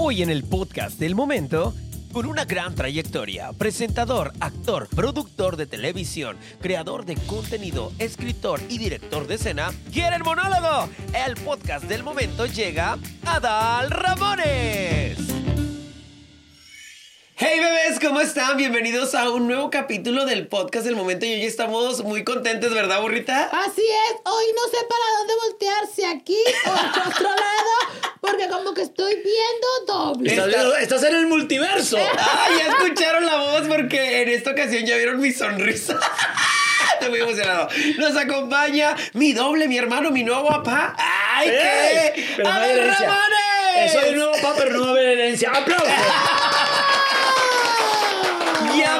Hoy en el podcast del momento, con una gran trayectoria, presentador, actor, productor de televisión, creador de contenido, escritor y director de escena, quiere el monólogo. El podcast del momento llega a Dal Ramones. Hey bebés, ¿cómo están? Bienvenidos a un nuevo capítulo del podcast del momento y hoy estamos muy contentos, ¿verdad, burrita? Así es, hoy no sé para dónde voltearse, aquí o a otro lado, porque como que estoy viendo doble. Estás, Está- estás en el multiverso. Ah, ya escucharon la voz porque en esta ocasión ya vieron mi sonrisa. Estoy muy emocionado. Nos acompaña mi doble, mi hermano, mi nuevo papá. ¡Ay, qué! ¡Abel herencia. Ramones! Soy el nuevo papá, pero no va a haber herencia. ¡Aplausos!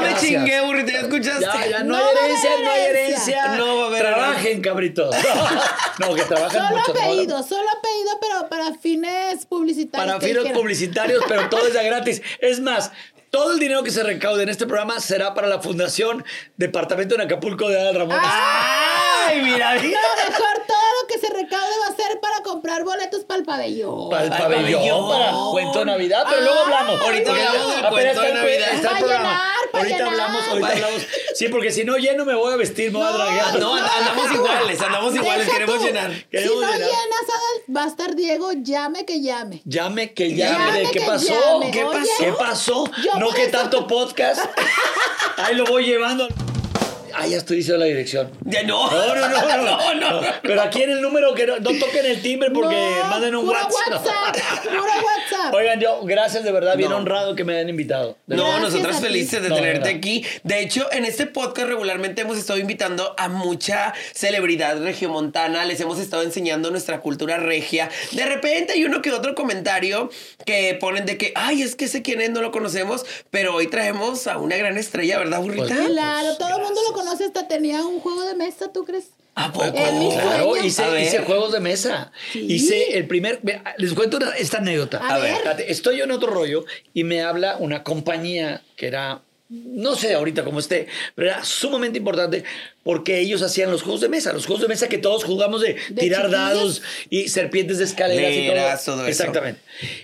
Ya me chingué, burrita, ¿ya escuchaste? Ya, ya no, No hay va a herencia, haber no hay herencia. No va a haber Trabajen, cabritos. No, que trabajen Solo mucho. ¿no? apellido, solo apellido, pero para fines publicitarios. Para fines publicitarios, pero todo es ya gratis. Es más, todo el dinero que se recaude en este programa será para la Fundación Departamento de Acapulco de Adal Ramón. ¡Ay, mira! No, mejor todo que se recaude va a ser para comprar boletos para el pabellón. Para el pabellón, para cuento de Navidad, pero luego hablamos. Ahorita hablamos del cuento de Navidad. está el programa. ahorita llenar. hablamos, ahorita hablamos. Sí, porque si no lleno me voy a vestir, me voy a No, draguear. No, and- andamos iguales, andamos iguales, Deja queremos tú. llenar. Si no llenar. llenas, Adal, va a estar Diego, llame que llame. Llame que llame. Llame ¿de ¿Qué que pasó? llame. ¿Qué pasó? ¿Qué pasó? no que tanto podcast. Ahí lo voy llevando. Ah, ya estoy diciendo la dirección. Ya no. No, no, no, no. no, no, no. Pero aquí en el número que no, no toquen el timbre porque No, manden un WhatsApp. WhatsApp, puro WhatsApp. Oigan, yo, gracias de verdad, bien honrado que me hayan invitado. De No, Gracias nosotras felices de No, tenerte aquí. De hecho, en este podcast regularmente hemos estado invitando a mucha celebridad regiomontana, les hemos estado enseñando nuestra cultura regia. De repente hay uno que otro comentario que ponen de que, ay, es que ese quién es, no lo conocemos, pero hoy traemos a una gran estrella, ¿verdad, burrita? Pues, Claro, todo el mundo lo conoce, hasta tenía un juego de mesa, ¿tú crees? ¿A poco? Claro, hice, hice juegos de mesa. Sí. Hice el primer. Les cuento una- esta anécdota. A A ver. ver. Espérate, Estoy yo en otro rollo y me habla una compañía que era. No sé ahorita cómo esté, pero era sumamente importante porque ellos hacían los juegos de mesa, los juegos de mesa que todos jugamos de, ¿De tirar chiquillos? dados y serpientes de escaleras y todo. todo eso. Exactamente.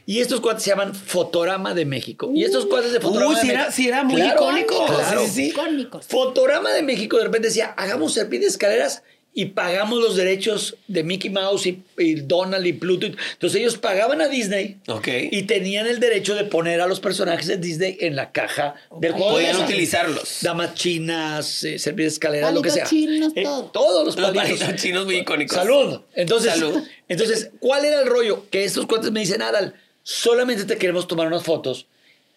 Y estos cuates se llaman Fotorama de México. Y estos cuates de Fotorama Uy, de México. era, sí era muy Claro, icónico. claro. Sí, sí, sí. Icónicos. Fotorama de México de repente decía, hagamos serpientes de escaleras y pagamos los derechos de Mickey Mouse y, y Donald y Pluto. Entonces ellos pagaban a Disney Ok. y tenían el derecho de poner a los personajes de Disney en la caja del juego. Podían utilizarlos. Damas chinas, eh, serpientes de escaleras, lo que sea. Chinos, Eh, todo. Todos los Los palitos. palitos chinos muy icónicos. Salud. Entonces, Salud. entonces, ¿cuál era el rollo? Que estos cuates me dicen, Adal, solamente te queremos tomar unas fotos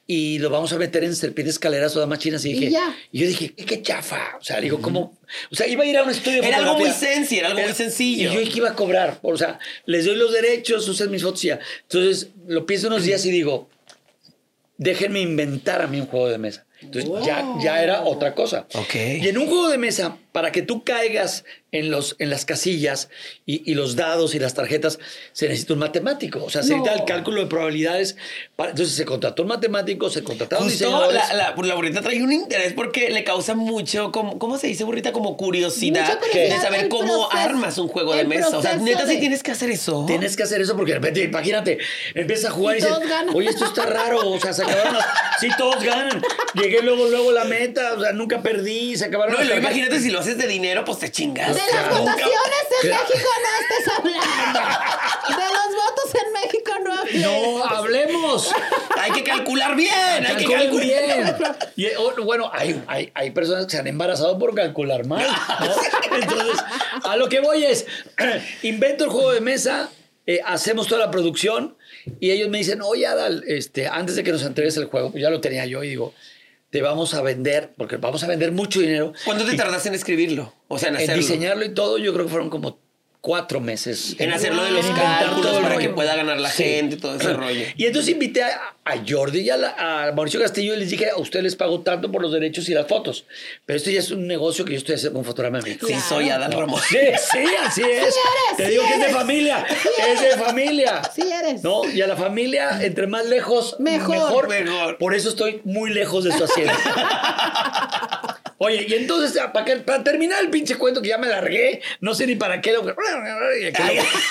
y lo vamos a meter en serpientes escaleras o damas chinas. Y Y dije, ya. y yo dije, ¿qué, qué chafa? O sea, digo, ¿cómo? O sea, iba a ir a un estudio Era algo muy sensi, era algo muy sencillo. Y yo que iba a cobrar. O sea, les doy los derechos, usen mis fotos y ya. Entonces, lo pienso unos días y digo, déjenme inventar a mí un juego de mesa. Entonces, ya, ya era otra cosa. Ok. Y en un juego de mesa, para que tú caigas en, los, en las casillas y, y los dados y las tarjetas, se necesita un matemático. O sea, se No. necesita el cálculo de probabilidades. para- entonces, se contrató un matemático, se contrataron Justo la, la, la burrita trae un interés porque le causa mucho, como, ¿cómo se dice burrita? Como curiosidad, curiosidad, de saber cómo proceso- armas un juego de mesa. O sea, neta sí de- tienes que hacer eso. Tienes que hacer eso porque de repente, imagínate, empiezas a jugar y, Y dices, oye, esto está raro, o sea, se acabaron las... Sí, todos ganan. Llegué luego, luego a la meta, o sea, nunca perdí, se acabaron No, y imagínate si lo haces de dinero, pues te chingas. De las votaciones en. México no estés hablando. De los votos en México no hables. No, hablemos. Hay que calcular bien, hay que calcular bien. Y, oh, bueno, hay, hay, hay personas que se han embarazado por calcular mal. ¿no? Entonces, a lo que voy es, invento el juego de mesa, eh, hacemos toda la producción y ellos me dicen, oye, Adal, este, antes de que nos entregues el juego, pues ya lo tenía yo y digo, te vamos a vender, porque vamos a vender mucho dinero. ¿Cuánto te tardaste en escribirlo? O sea, en En diseñarlo y todo, yo creo que fueron como cuatro meses. En hacerlo de los en cálculos para rollo. que pueda ganar la Sí. gente, todo ese rollo. Y entonces invité a, a Jordi y a, la- a Mauricio Castillo y les dije, a ustedes les pago tanto por los derechos y las fotos. Pero esto ya es un negocio que yo estoy haciendo con Fotograma México. Sí, Claro. soy Adal Ramón. Sí, sí, así es. eres, Te sí digo que es de eres. familia. Sí es de eres. familia. Sí eres. No, y a la familia, entre más lejos, Mejor. Mejor. Por eso estoy muy lejos de su hacienda. Oye, y entonces, para, que- para terminar el pinche cuento que ya me largué, no sé ni para qué, lo, que, lo,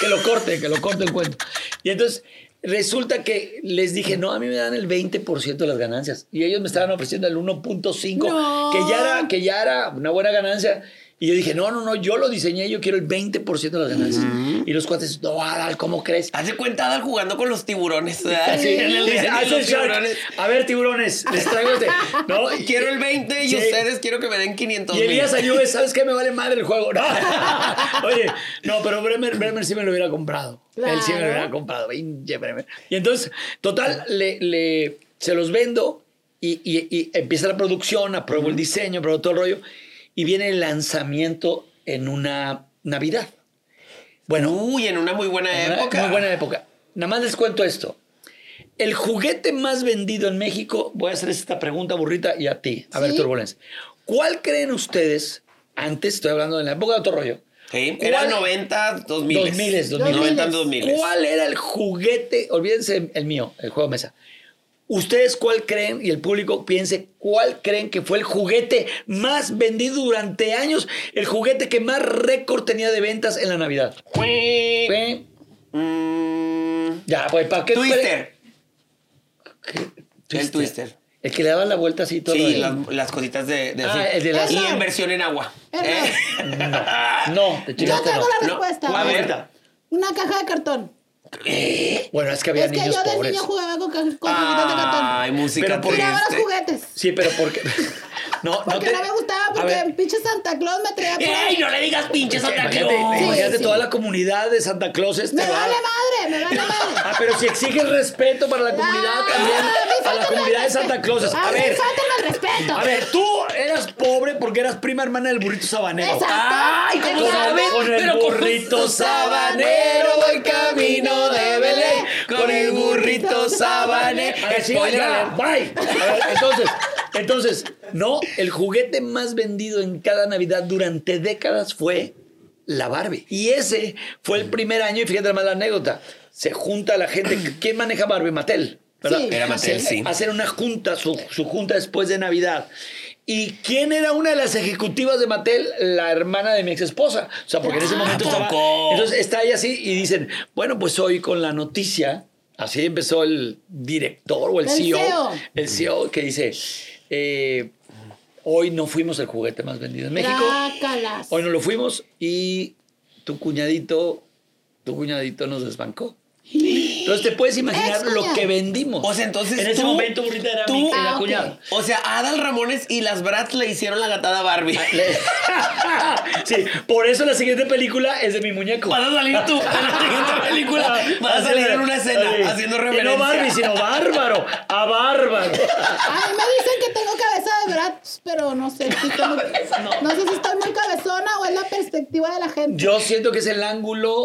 que lo corte, que lo corte el cuento. Y entonces, resulta que les dije, no, a mí me dan el 20% de las ganancias. Y ellos me estaban ofreciendo el 1.5, No. que, ya era, que ya era una buena ganancia. Y yo dije, no, no, no, yo lo diseñé, yo quiero el 20% de las ganancias. Y los cuates, no, Adal, ¿cómo crees? Haz de cuenta Adal jugando con los tiburones. ¿verdad? Sí, el tiburones. A ver, tiburones, les traigo este. No, Quiero el 20 y Sí. ustedes quiero que me den 500 Y Elías. Ayube, ¿sabes qué? Me vale madre el juego. No. Oye, no, pero Bremer, Bremer sí me lo hubiera comprado. Él sí me lo Claro. hubiera comprado. Pinche Bremer. Y entonces, total, le, le- se los vendo y, y- y empieza la producción, apruebo el diseño, apruebo todo el rollo. Y viene el lanzamiento en una Navidad. Bueno, Uy, en una muy buena en una época. Muy buena época. Nada más les cuento esto. El juguete más vendido en México, voy a hacer esta pregunta burrita y a ti, a ver. Turbulencia. ¿Cuál creen ustedes, antes, estoy hablando de la época de otro rollo, Sí, ¿Cuál- era 90, 2000. 2000, 2000. 90, 2000. ¿cuál era el juguete? Olvídense el mío, el juego de mesa. ¿Ustedes cuál creen, y el público piense, cuál creen que fue el juguete más vendido durante años, el juguete que más récord tenía de ventas en la Navidad? ¿Eh? Mm, Ya, pues, ¿para qué? Twister. ¿Qué? El Twister. El que le daba la vuelta así todo. Sí, las, las cositas de, de Ah, así. el de las- Y en versión en agua. ¿Eh? No, te Yo tengo no. la No, respuesta. a ver. Ahorita. Una caja de cartón. Bueno, es que había es que niños yo de pobres. niño jugaba con, con cajitas de cartón. Ay, música Pero por- Tiraba los triste. juguetes. Sí, pero porque. No, no, Porque te- no me gustaba, porque pinche Santa Claus me traía por ¡Ey, no le digas pinche Santa Imagínate, Claus! imagínate Sí, toda sí. la comunidad de Santa Claus. Este Me va- vale madre, me vale madre. Ah, pero si exiges respeto para la comunidad Ah, también, a la comunidad de Santa. Claus. A A ver, fáltame el respeto. a ver, tú eras pobre porque eras prima hermana del burrito sabanero. Exacto. ¡Ay, cómo Con, sabes! con el Pero con burrito sabanero voy camino de Belén. Con el burrito sabanero. Spoiler bye. A ver, entonces, entonces, no, el juguete más vendido en cada Navidad durante décadas fue la Barbie. Y ese fue el primer año, y fíjate más la anécdota. Se junta la gente. ¿Quién maneja Barbie? Mattel. ¿verdad? Sí. Era Mattel, sí. Hacen una junta, su, su junta después de Navidad. ¿Y quién era una de las ejecutivas de Mattel? La hermana de mi ex esposa. O sea, porque en ese Ah, momento estaba. Entonces está ahí así y dicen, bueno, pues hoy con la noticia, así empezó el director o el, El CEO, CEO. el CEO que dice, eh, hoy no fuimos el juguete más vendido en México. Trácalas. Hoy no lo fuimos y tu cuñadito, tu cuñadito nos desbancó. Entonces te puedes imaginar lo que vendimos. O sea, entonces en ese tú- momento burrita era tú- mi era Ah, cuñado. O sea, Adal Ramones y las Bratz le hicieron la gatada a Barbie. Le- sí, por eso la siguiente película es de mi muñeco. Vas a salir tú en la siguiente película. Vas a salir en una escena Sí. haciendo Y reverencia. no Barbie, sino bárbaro. A bárbaro. A mí me dicen que tengo cabeza de Bratz, pero no sé si no. sé si estoy muy cabezona o es la perspectiva de la gente. Yo siento que es el ángulo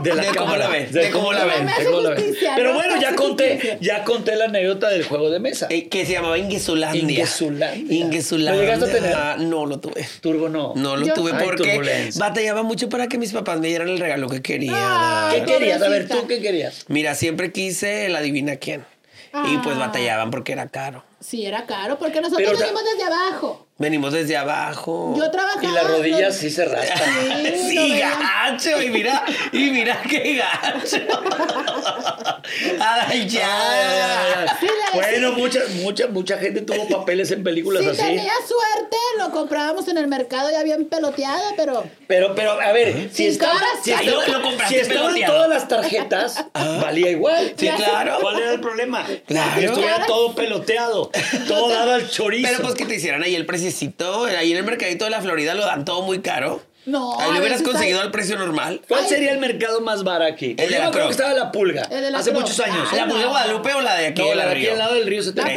de la De cómo cámara. la ven, de cómo la ven, ven. De cómo la Pero no bueno, ya conté, ya conté la anécdota del juego de mesa. Eh, que se llamaba Ingesulandia. Ingesulandia. Ingesulandia. ¿Lo llegaste a tener? Ah, no lo tuve. Turbo no. No lo Yo- tuve Ay, porque batallaba mucho para que mis papás me dieran el regalo que quería. Ay, ¿Qué querías? A ver. ¿tú qué querías? Mira, siempre quise el adivina quién. Y pues Ah. batallaban porque era caro. Sí, era caro, porque nosotros Pero, o sea- venimos desde abajo. Venimos desde abajo. Yo trabajaba. Y las rodillas los- sí se raspan. Sí, Sí, gacho. Y mira, y mira qué gacho. Ay, ya. Sí, bueno, sí. mucha, mucha, mucha gente tuvo papeles en películas así. tenía suerte, lo comprábamos en el mercado ya bien peloteado, pero Pero, pero, a ver, si cabras, si lo- si estaban todas las tarjetas, valía igual. Sí, claro. ¿Cuál era el problema? Claro. Que estuviera todo peloteado, todo dado al chorizo. Pero pues que te hicieran ahí el preciosito. Ahí en el mercadito de la Florida lo dan todo muy caro. No, Ahí lo hubieras conseguido al precio normal. ¿Cuál Ay. sería el mercado más barato aquí? El de Yo la Pro. que estaba la pulga. El de la hace muchos años. Ah, ¿La no. pulga Guadalupe o la de aquí no, de la de aquí al lado del río Esa, era de,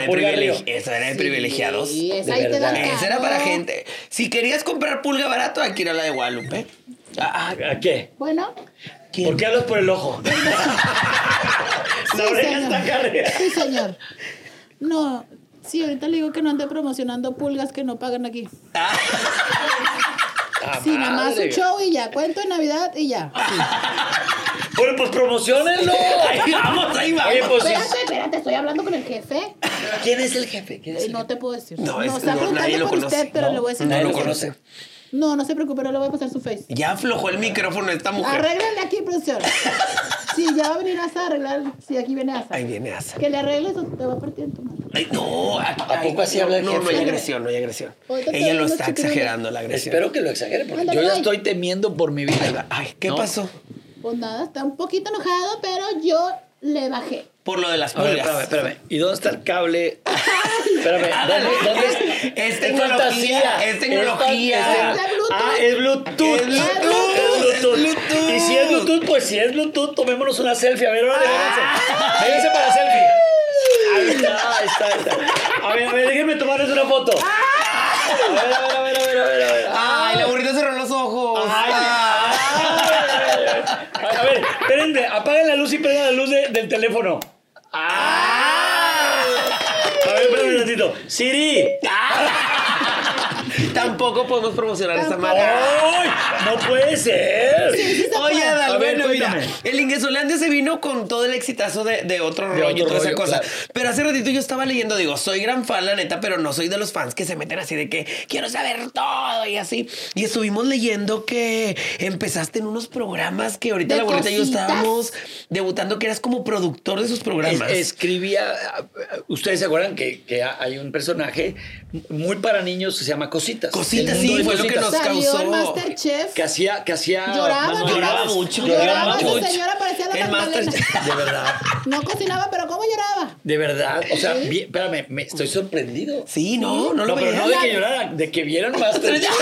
La Pulga privilegi- Río. esa era de Sí, privilegiados. esa De ahí te dan verdad. Esa era para gente. Si querías comprar pulga barato, hay que ir a la de Guadalupe. ¿A, a- a qué? Bueno, ¿Por qué hablas por el ojo? Sí, señor. No, sí, ahorita le digo que no ande promocionando pulgas que no pagan aquí. Ah, Sí, nada más un show y ya. Cuento de Navidad y ya. Bueno, pues promocionenlo. Ahí vamos, ahí vamos. Oye, pues. Espérate, espérate, estoy hablando con el jefe. ¿Quién es el jefe? ¿Quién es Eh, el No jefe? te puedo decir. No, No, es- está no, preguntando nadie lo por conoce. usted, pero No, le voy a decir. No nadie lo lo conoce. No, no se preocupe, no le voy a pasar su face. Ya aflojó el micrófono esta mujer. Arréglale aquí, producción. Sí, ya va a venir Asa a arreglar. Sí, aquí viene Asa. Ahí viene Asa. Que le arregles o te va a partir en tu mano. Ay, no, ¿a, ¿A poco así habla el No, no hay agresión, no hay agresión. Ahorita te Ella lo está exagerando, la agresión. Espero que lo exagere, porque Ándale, yo ya bye. estoy temiendo por mi vida. Ay, ¿qué ¿No? pasó? Pues nada, está un poquito enojado, pero yo le bajé. Por lo de las A ver, pulgas. espérame, espérame. ¿Y dónde está el cable? Espérame, ¿dónde, dónde es? Es tecnología, es tecnología. Es- Bluetooth. Ah, es Bluetooth. Es Bluetooth, Es Bluetooth. es Bluetooth. Y si es Bluetooth, pues si es Bluetooth, tomémonos una selfie. A ver, órale, vénganse. Vénganse para selfie. Ahí está, ahí está, ahí está. A ver, a ver, déjenme tomarles una foto. A ver, a ver, a ver, a ver, a ver. A ver. Ay, la burrita cerró los ojos. Ay, Ah. ay. A ver, espérenme, apaguen la luz y prendan la luz de- del teléfono. A ver, espérenme un ratito. Siri. Tampoco podemos promocionar esta marca. ¡Ay! ¡No puede ser! Sí, sí se Oye. Adal, A ver, bueno, mira, cuéntame. el Inguesolandia se vino con todo el exitazo de, de otro De rollo y otro toda esa rollo, cosa. claro. Pero hace ratito yo estaba leyendo, digo, soy gran fan, la neta, pero no soy de los fans que se meten así de que quiero saber todo y así. Y estuvimos leyendo que empezaste en unos programas que ahorita ¿De la abuelita y yo cositas? estábamos debutando, que eras como productor de esos Es- programas. escribía. Ustedes se acuerdan que, que hay un personaje muy para niños que se llama Cositas. Cositas, sí, de fue lo que nos Salió causó. el Masterchef. Que hacía. Que hacía Lloraba, ¿no? Mucho, Lloraba Lloraba, mucho. esa señora parecía la El Magdalena. Masterchef. De verdad. No cocinaba, pero ¿cómo lloraba? De verdad. O sea, espérame, me estoy sorprendido. Sí, no, no No, lo pero veía. no de que llorara, de que vieran Masterchef.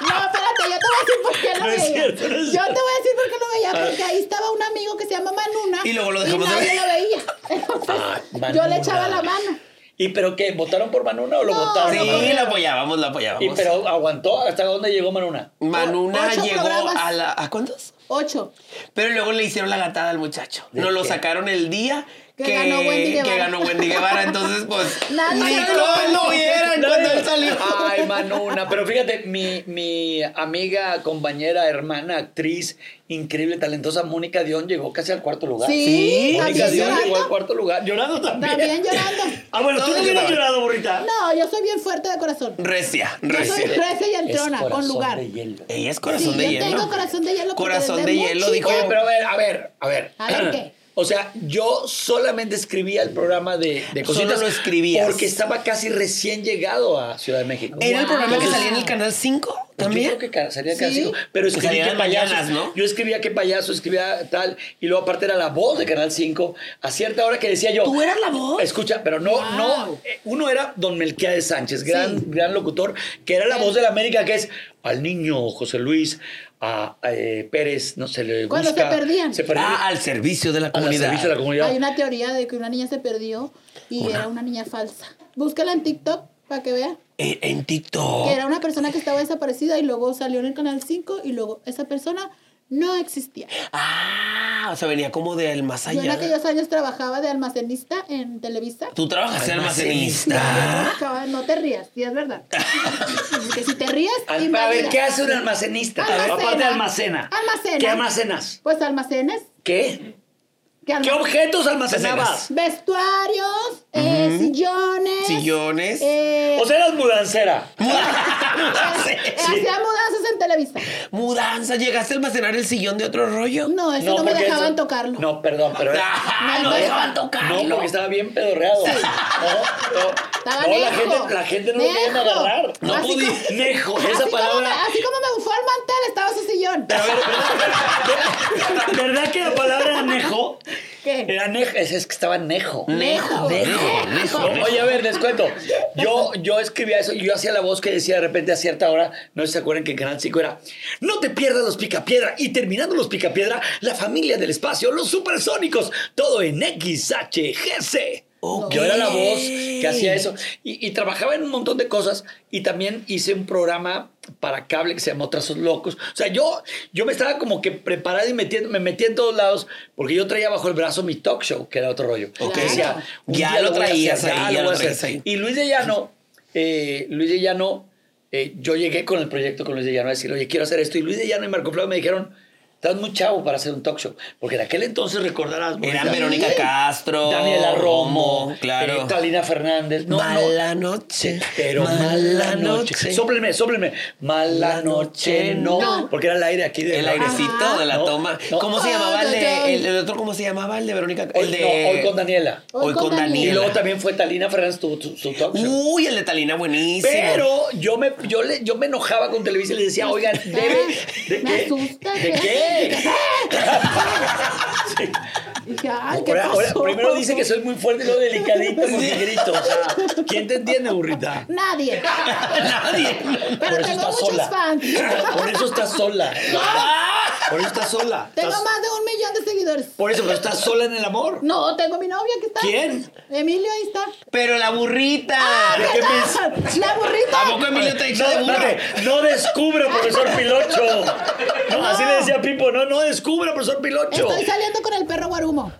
No, espérate, yo te voy a decir por qué lo No es veía. cierto, no es yo te voy a decir por qué lo veía, porque ahí estaba un amigo que se llama Manuna. Y luego lo dejamos de nadie ver. lo veía. Entonces, Ah, yo le echaba la mano. ¿Y pero qué? ¿Votaron por Manuna o lo No, votaron? no, Sí, no. la apoyábamos, la apoyábamos. Y pero aguantó. ¿Hasta dónde llegó Manuna? Manuna Ocho llegó programas. a la. ¿A cuántos? Ocho. Pero luego le hicieron la gatada al muchacho. ¿De Nos lo sacaron el día Que que, ganó Wendy Guevara. que ganó Wendy Guevara. Entonces, pues, Nadie ni sabe lo vieran cuando él salió. Ay, Manuna. Pero fíjate, mi, mi amiga, compañera, hermana, actriz, increíble, talentosa, Mónica Dion llegó casi al cuarto lugar. Sí, Sí, Mónica Dion llegó al cuarto lugar. Llorando también. También llorando. Ah, bueno, tú Todos no hubieras llorado, burrita. No, yo soy bien fuerte de corazón. Recia, Yo soy recia. recia y entrona, con corazón lugar. de hielo. Ella es corazón Sí, de yo hielo. tengo corazón de hielo Corazón de hielo, dijo. Pero a ver, a ver, a ver. A ver, ¿qué? O sea, yo solamente escribía el programa de, de Solo cositas. lo escribías. Porque estaba casi recién llegado a Ciudad de México. ¿Era el programa que salía en el canal 5 Pues también? Yo creo que salía Sí. casi. Pero Que escribía que en payaso. mañanas, ¿no? Yo escribía que payaso, escribía tal. Y luego, aparte, era la voz de Canal 5. A cierta hora que decía yo. ¿Tú eras la voz? Escucha, pero no, Wow. no. eh, Uno era Don Melquiades Sánchez, gran, Sí. gran locutor, que era la voz de la América, que es al niño José Luis a, eh, Pérez, no se le Cuando busca. se perdían. Se perdía. Ah, al servicio de la al comunidad. servicio de la comunidad. Hay una teoría de que una niña se perdió y era una niña falsa. Búscala en TikTok para que vea En, en TikTok. que era una persona que estaba desaparecida y luego salió en el canal 5 y luego esa persona no existía. Ah, o sea, venía como del más Yo en allá. aquellos años trabajaba de almacenista en Televisa. Tú trabajas de almacenista. no te rías, sí es verdad. que si te ríes, Al- a ver. ¿qué hace un almacenista? Almacena. Aparte almacena. Almacena. ¿Qué almacenas? Pues almacenes. ¿Qué? ¿Qué, ¿Qué alma- objetos almacenabas? Vestuarios, eh, sillones. Sillones. eh, O sea, eras mudancera. Hacía mudanzas en Televisa. Mudanza, ¿llegaste a almacenar el sillón de otro rollo? No, eso no, me porque dejaban eso- tocarlo. No, perdón, pero. Ah, no dejaban tocarlo. No, porque estaba bien pedorreado. No, no. Estaba no, la nejo. gente, la gente no lo quería Nejo. agarrar. No Así podía. como- Nejo, así esa palabra. me- así como me bufó el mantel, estaba su sillón. A ver, ¿verdad, ¿verdad que la palabra nejo? ¿Qué? Era nejo, es, es que estaba nejo. Nejo. Nejo, Oye, a ver, les cuento. Yo, yo escribía eso, yo hacía la voz que decía de repente a cierta hora, no sé si se acuerdan que en Canal 5 era, no te pierdas los Picapiedra, y terminando los Picapiedra, la familia del espacio, los supersónicos, todo en XHGC. Ok. Yo era la voz que hacía eso. Y, y trabajaba en un montón de cosas y también hice un programa para cable que se llamó Trazos Locos. O sea, yo, yo me estaba como que preparado y metiendo, me metí en todos lados porque yo traía bajo el brazo mi talk show, que era otro rollo. Ok. Que decía, Ya lo a traías hacer, ahí, lo ya lo a hacer. traías ahí. Y Luis de Llano, eh, Luis de Llano, eh, yo llegué con el proyecto con Luis de Llano a decir, oye, quiero hacer esto. Y Luis de Llano y Marco Flavio me dijeron, estás muy chavo para hacer un talk show. Porque en aquel entonces recordarás. Eran Verónica Castro. Daniela Romo, claro. eh, Talina Fernández. No, no, mala noche. pero mala noche. Sóplenme, sóplenme. Mala noche, no. No. Porque era el aire aquí de El airecito Ajá. de la toma. no. ¿Cómo se llamaba el de. El, el otro, ¿cómo se llamaba? El de Verónica. Hoy, el de. no, hoy con Daniela. Hoy con Daniela. Y luego también fue Talina Fernández tu, tu- su talk show. Uy, el de Talina, buenísimo. Pero yo me, yo, le, yo me enojaba con Televisa y le decía, oigan, debe. ¿De Me qué? asusta, ¿De qué? Sí. Dije, ay, ¿qué Ahora- ahora, pasó? primero dice que soy muy fuerte y luego delicadito porque grito. O sea, ¿quién te entiende, burrita? Nadie. Nadie. Pero Por eso tengo muchos sola. fans. Por eso estás sola. Por eso estás sola. Tengo Estás- más de un millón de seguidores. Por eso, pero estás sola en el amor. No, tengo mi novia que está. ¿Quién? Emilio, ahí está. Pero la burrita. ¿De qué mes? La burrita. ¿A poco Emilio te ha dicho No, de no descubra, profesor Pilocho. No, así le decía Pipo, no, no descubra, profesor Pilocho. Estoy saliendo con el perro guarumo.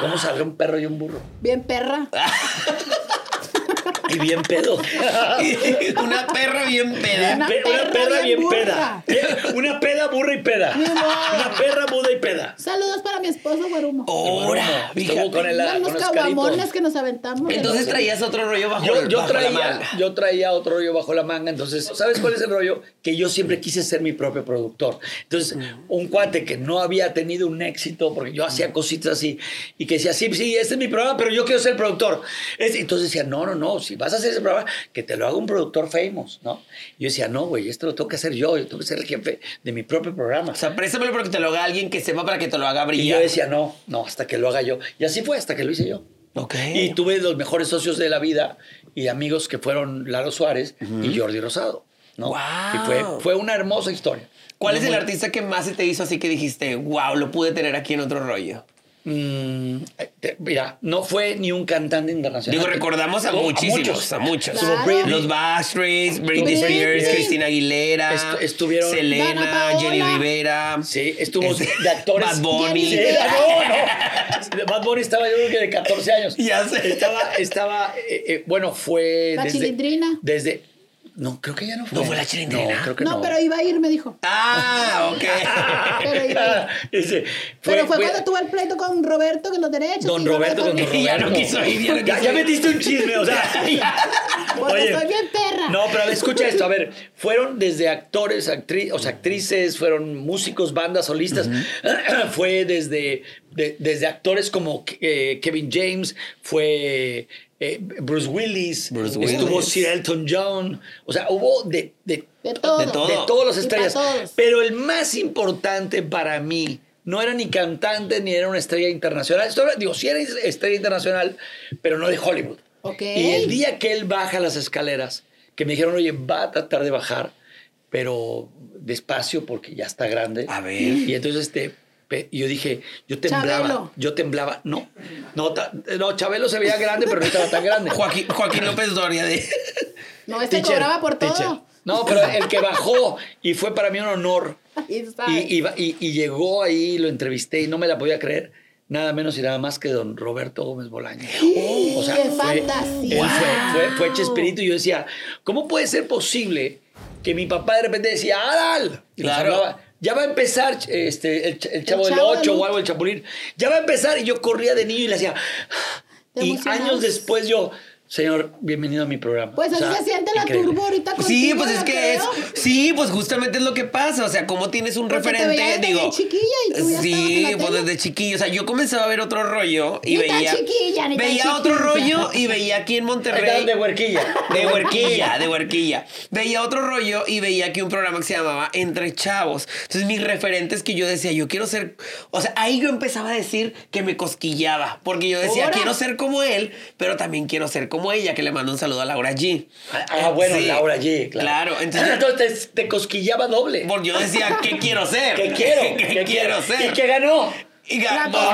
¿Cómo saldrá un perro y un burro? Bien perra. Y bien pedo. Una perra bien peda. Una Pe- Una perra bien bien peda. Una peda, burra y peda. Una perra, muda y peda. Saludos para mi esposo guarumo. Ahora, fíjate. con el, con los caguamones que nos aventamos. Entonces traías otro rollo bajo, Yo, yo bajo la traía, manga. yo traía otro rollo bajo la manga, entonces, ¿sabes cuál es el rollo? Que yo siempre quise ser mi propio productor. Entonces, un cuate que no había tenido un éxito, porque yo hacía cositas así, y que decía, sí, sí, este es mi programa, pero yo quiero ser productor. Es- Entonces decía, no, no, no, si vas a hacer ese programa, que te lo haga un productor famous, ¿no? Y yo decía, no, güey, esto lo tengo que hacer yo, yo tengo que ser el jefe de mi propio programa. O sea, préstamelo porque te lo haga alguien que sepa para que te lo haga Y yo brillar. decía, no, no, hasta que lo haga yo. Y así fue, hasta que lo hice yo. Ok. Y tuve los mejores socios de la vida y amigos que fueron Lalo Suárez y Jordi Rosado. ¿no? Guau. Y fue, fue una hermosa historia. ¿Cuál es el artista que más se te hizo así que dijiste, wow, lo pude tener aquí en otro rollo? Mm, eh, mira, no fue ni un cantante internacional. Digo, recordamos a No, muchísimos, a muchos. Los Backstreets, Britney Britney. Spears, Cristina Aguilera, Estu- estuvieron- Selena. Jenny Rivera. Sí, estuvo Este, de actores. Bad Bunny. Sí, no, no. Bad Bunny estaba yo creo que de 14 años. Ya sé. Estaba, estaba eh, eh, bueno, fue La desde... Chilindrina. Desde... No, creo que ya no fue. ¿No fue la Chilindrina? No, creo que No, no. pero iba a ir, me dijo. Ah, ok. Pero iba- Ese, Pero fue cuando tuve el pleito con Roberto que los derechos. Don Roberto con Don Y ya no Roberto. quiso ir, ya no Ya, quiso ya ir. metiste un chisme, o sea. Porque Oye. soy bien perra. No, pero a ver, escucha esto. A ver, fueron desde actores, actrices, o sea, actrices, fueron músicos, bandas, solistas. Fue desde, de- desde actores como eh, Kevin James, fue eh, Bruce Willis, Bruce estuvo Willis. Sir Elton John. O sea, hubo de, de, De todo. De todo. de todos los Y estrellas. Pero el más importante para mí no era ni cantante ni era una estrella internacional. Esto digo, sí era estrella internacional, pero no de Hollywood. Ok. Y el día que él baja las escaleras, que me dijeron, oye, va a tratar de bajar, pero despacio porque ya está grande. A ver. Y entonces este, pe- yo dije, yo temblaba, Chabelo. yo temblaba. No, no, ta- no, Chabelo se veía grande, pero no estaba tan grande. Joaquín, Joaquín López Doria de... No, este Teacher, cobraba por todo. teacher. No, pero el que bajó y fue para mí un honor. Y, y y- y llegó ahí, lo entrevisté y no me la podía creer. Nada menos y nada más que don Roberto Gómez Bolaño. O sea, ¡Qué fue, fantasía! él fue, fue, fue Chespirito y yo decía, ¿cómo puede ser posible que mi papá de repente decía, ¡Adal! Y Claro. hablaba, ya va a empezar este, el, ch- el chavo del Chavo del 8 o algo, el chapulín. Ya va a empezar y yo corría de niño y le hacía... Y años después yo, señor, bienvenido a mi programa. Pues O así sea, se siente la increíble. turbo ahorita contigo. Sí, pues es que es. Sí, pues justamente es lo que pasa. O sea, como tienes un Porque te referente, veías desde digo. chiquilla y tú ya sí, en la pues tele. desde chiquillo. O sea, yo comenzaba a ver otro rollo y Ni tan veía. chiquilla, ni tan veía otro chiquilla. rollo y veía aquí en Monterrey. De huerquilla. De huerquilla, de huerquilla. Veía otro rollo y veía aquí un programa que se llamaba Entre Chavos. Entonces, mis referentes que yo decía, yo quiero ser. O sea, ahí yo empezaba a decir que me cosquillaba. Porque yo decía, Ahora. quiero ser como él, pero también quiero ser como ella, que le mando un saludo a Laura G. Ah, ah, bueno, Sí. Laura G, claro. Claro, entonces- entonces te, te cosquillaba doble. Porque yo decía, ¿qué quiero ser? ¿Qué quiero? ¿Qué, ¿Qué quiero ser? ¿Y qué ganó? Y ga- La pues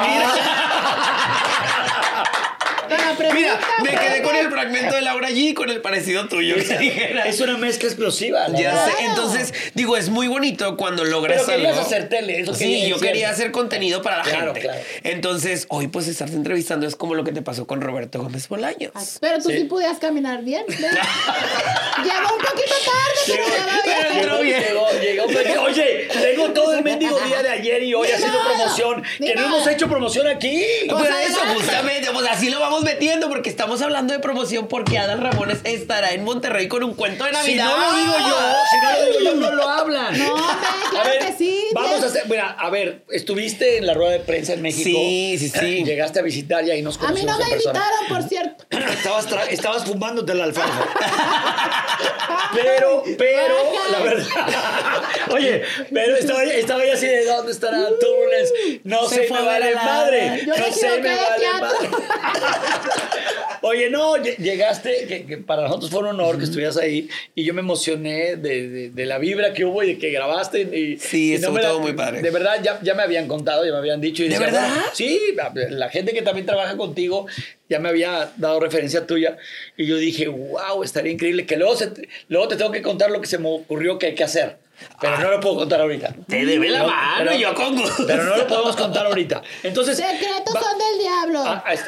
mira. la pregunta, Mira, me quedé con el fragmento de Laura G y con el parecido tuyo. Es una mezcla explosiva. Ya verdad. sé, entonces, digo, es muy bonito cuando logras Pero querías algo. hacer tele, eso Sí, quería- yo quería cierto. hacer contenido para la Claro, gente. claro. Entonces, hoy pues estarte entrevistando es como lo que te pasó con Roberto Gómez Bolaños. Ay, Pero tú sí, Sí. podías caminar bien. Llegó un poquito tarde, pero Llegó, ya va bien. pero entró bien. Oye, tengo todo el mendigo día de ayer y hoy haciendo promoción. Que no hemos hecho promoción aquí. Pero Pues eso, adelante. justamente, pues así lo vamos metiendo porque estamos hablando de promoción porque Adal Ramones estará en Monterrey con un cuento de Si Navidad. no lo digo yo, si no lo digo yo, no lo hablan. No, claro a ver, que sí. Vamos a hacer, mira, a ver, estuviste en la rueda de prensa en México. Sí, sí, sí. Llegaste a visitar y ahí nos A mí conocimos no me invitaron, por cierto. Estabas, tra- estabas fumándote la alfalfa. Pero, pero, la verdad. Oye, pero estaba, estaba ya así de ¿dónde estará Turbulence? No Se sé, fue me vale la- madre. Yo me no sé, me vale madre. Oye, no, lle- llegaste, que, que para nosotros fue un honor que estuvieras ahí y yo me emocioné de, de- de la vibra que hubo y de que grabaste. Y, Sí, y estuvo me la- todo muy padre. De verdad, ya, ya me habían contado, ya me habían dicho. Y ¿De decía, verdad? bueno, sí, la gente que también trabaja contigo ya me había dado referencia tuya y yo dije, wow, estaría increíble que luego, se- luego te tengo que contar lo que se me ocurrió que hay que hacer. Pero no lo puedo contar ahorita. Te debe la No, mano, pero- yo con gusto. Pero no lo podemos contar ahorita. Entonces. Secretos va- son del diablo. Ah, ah, eh,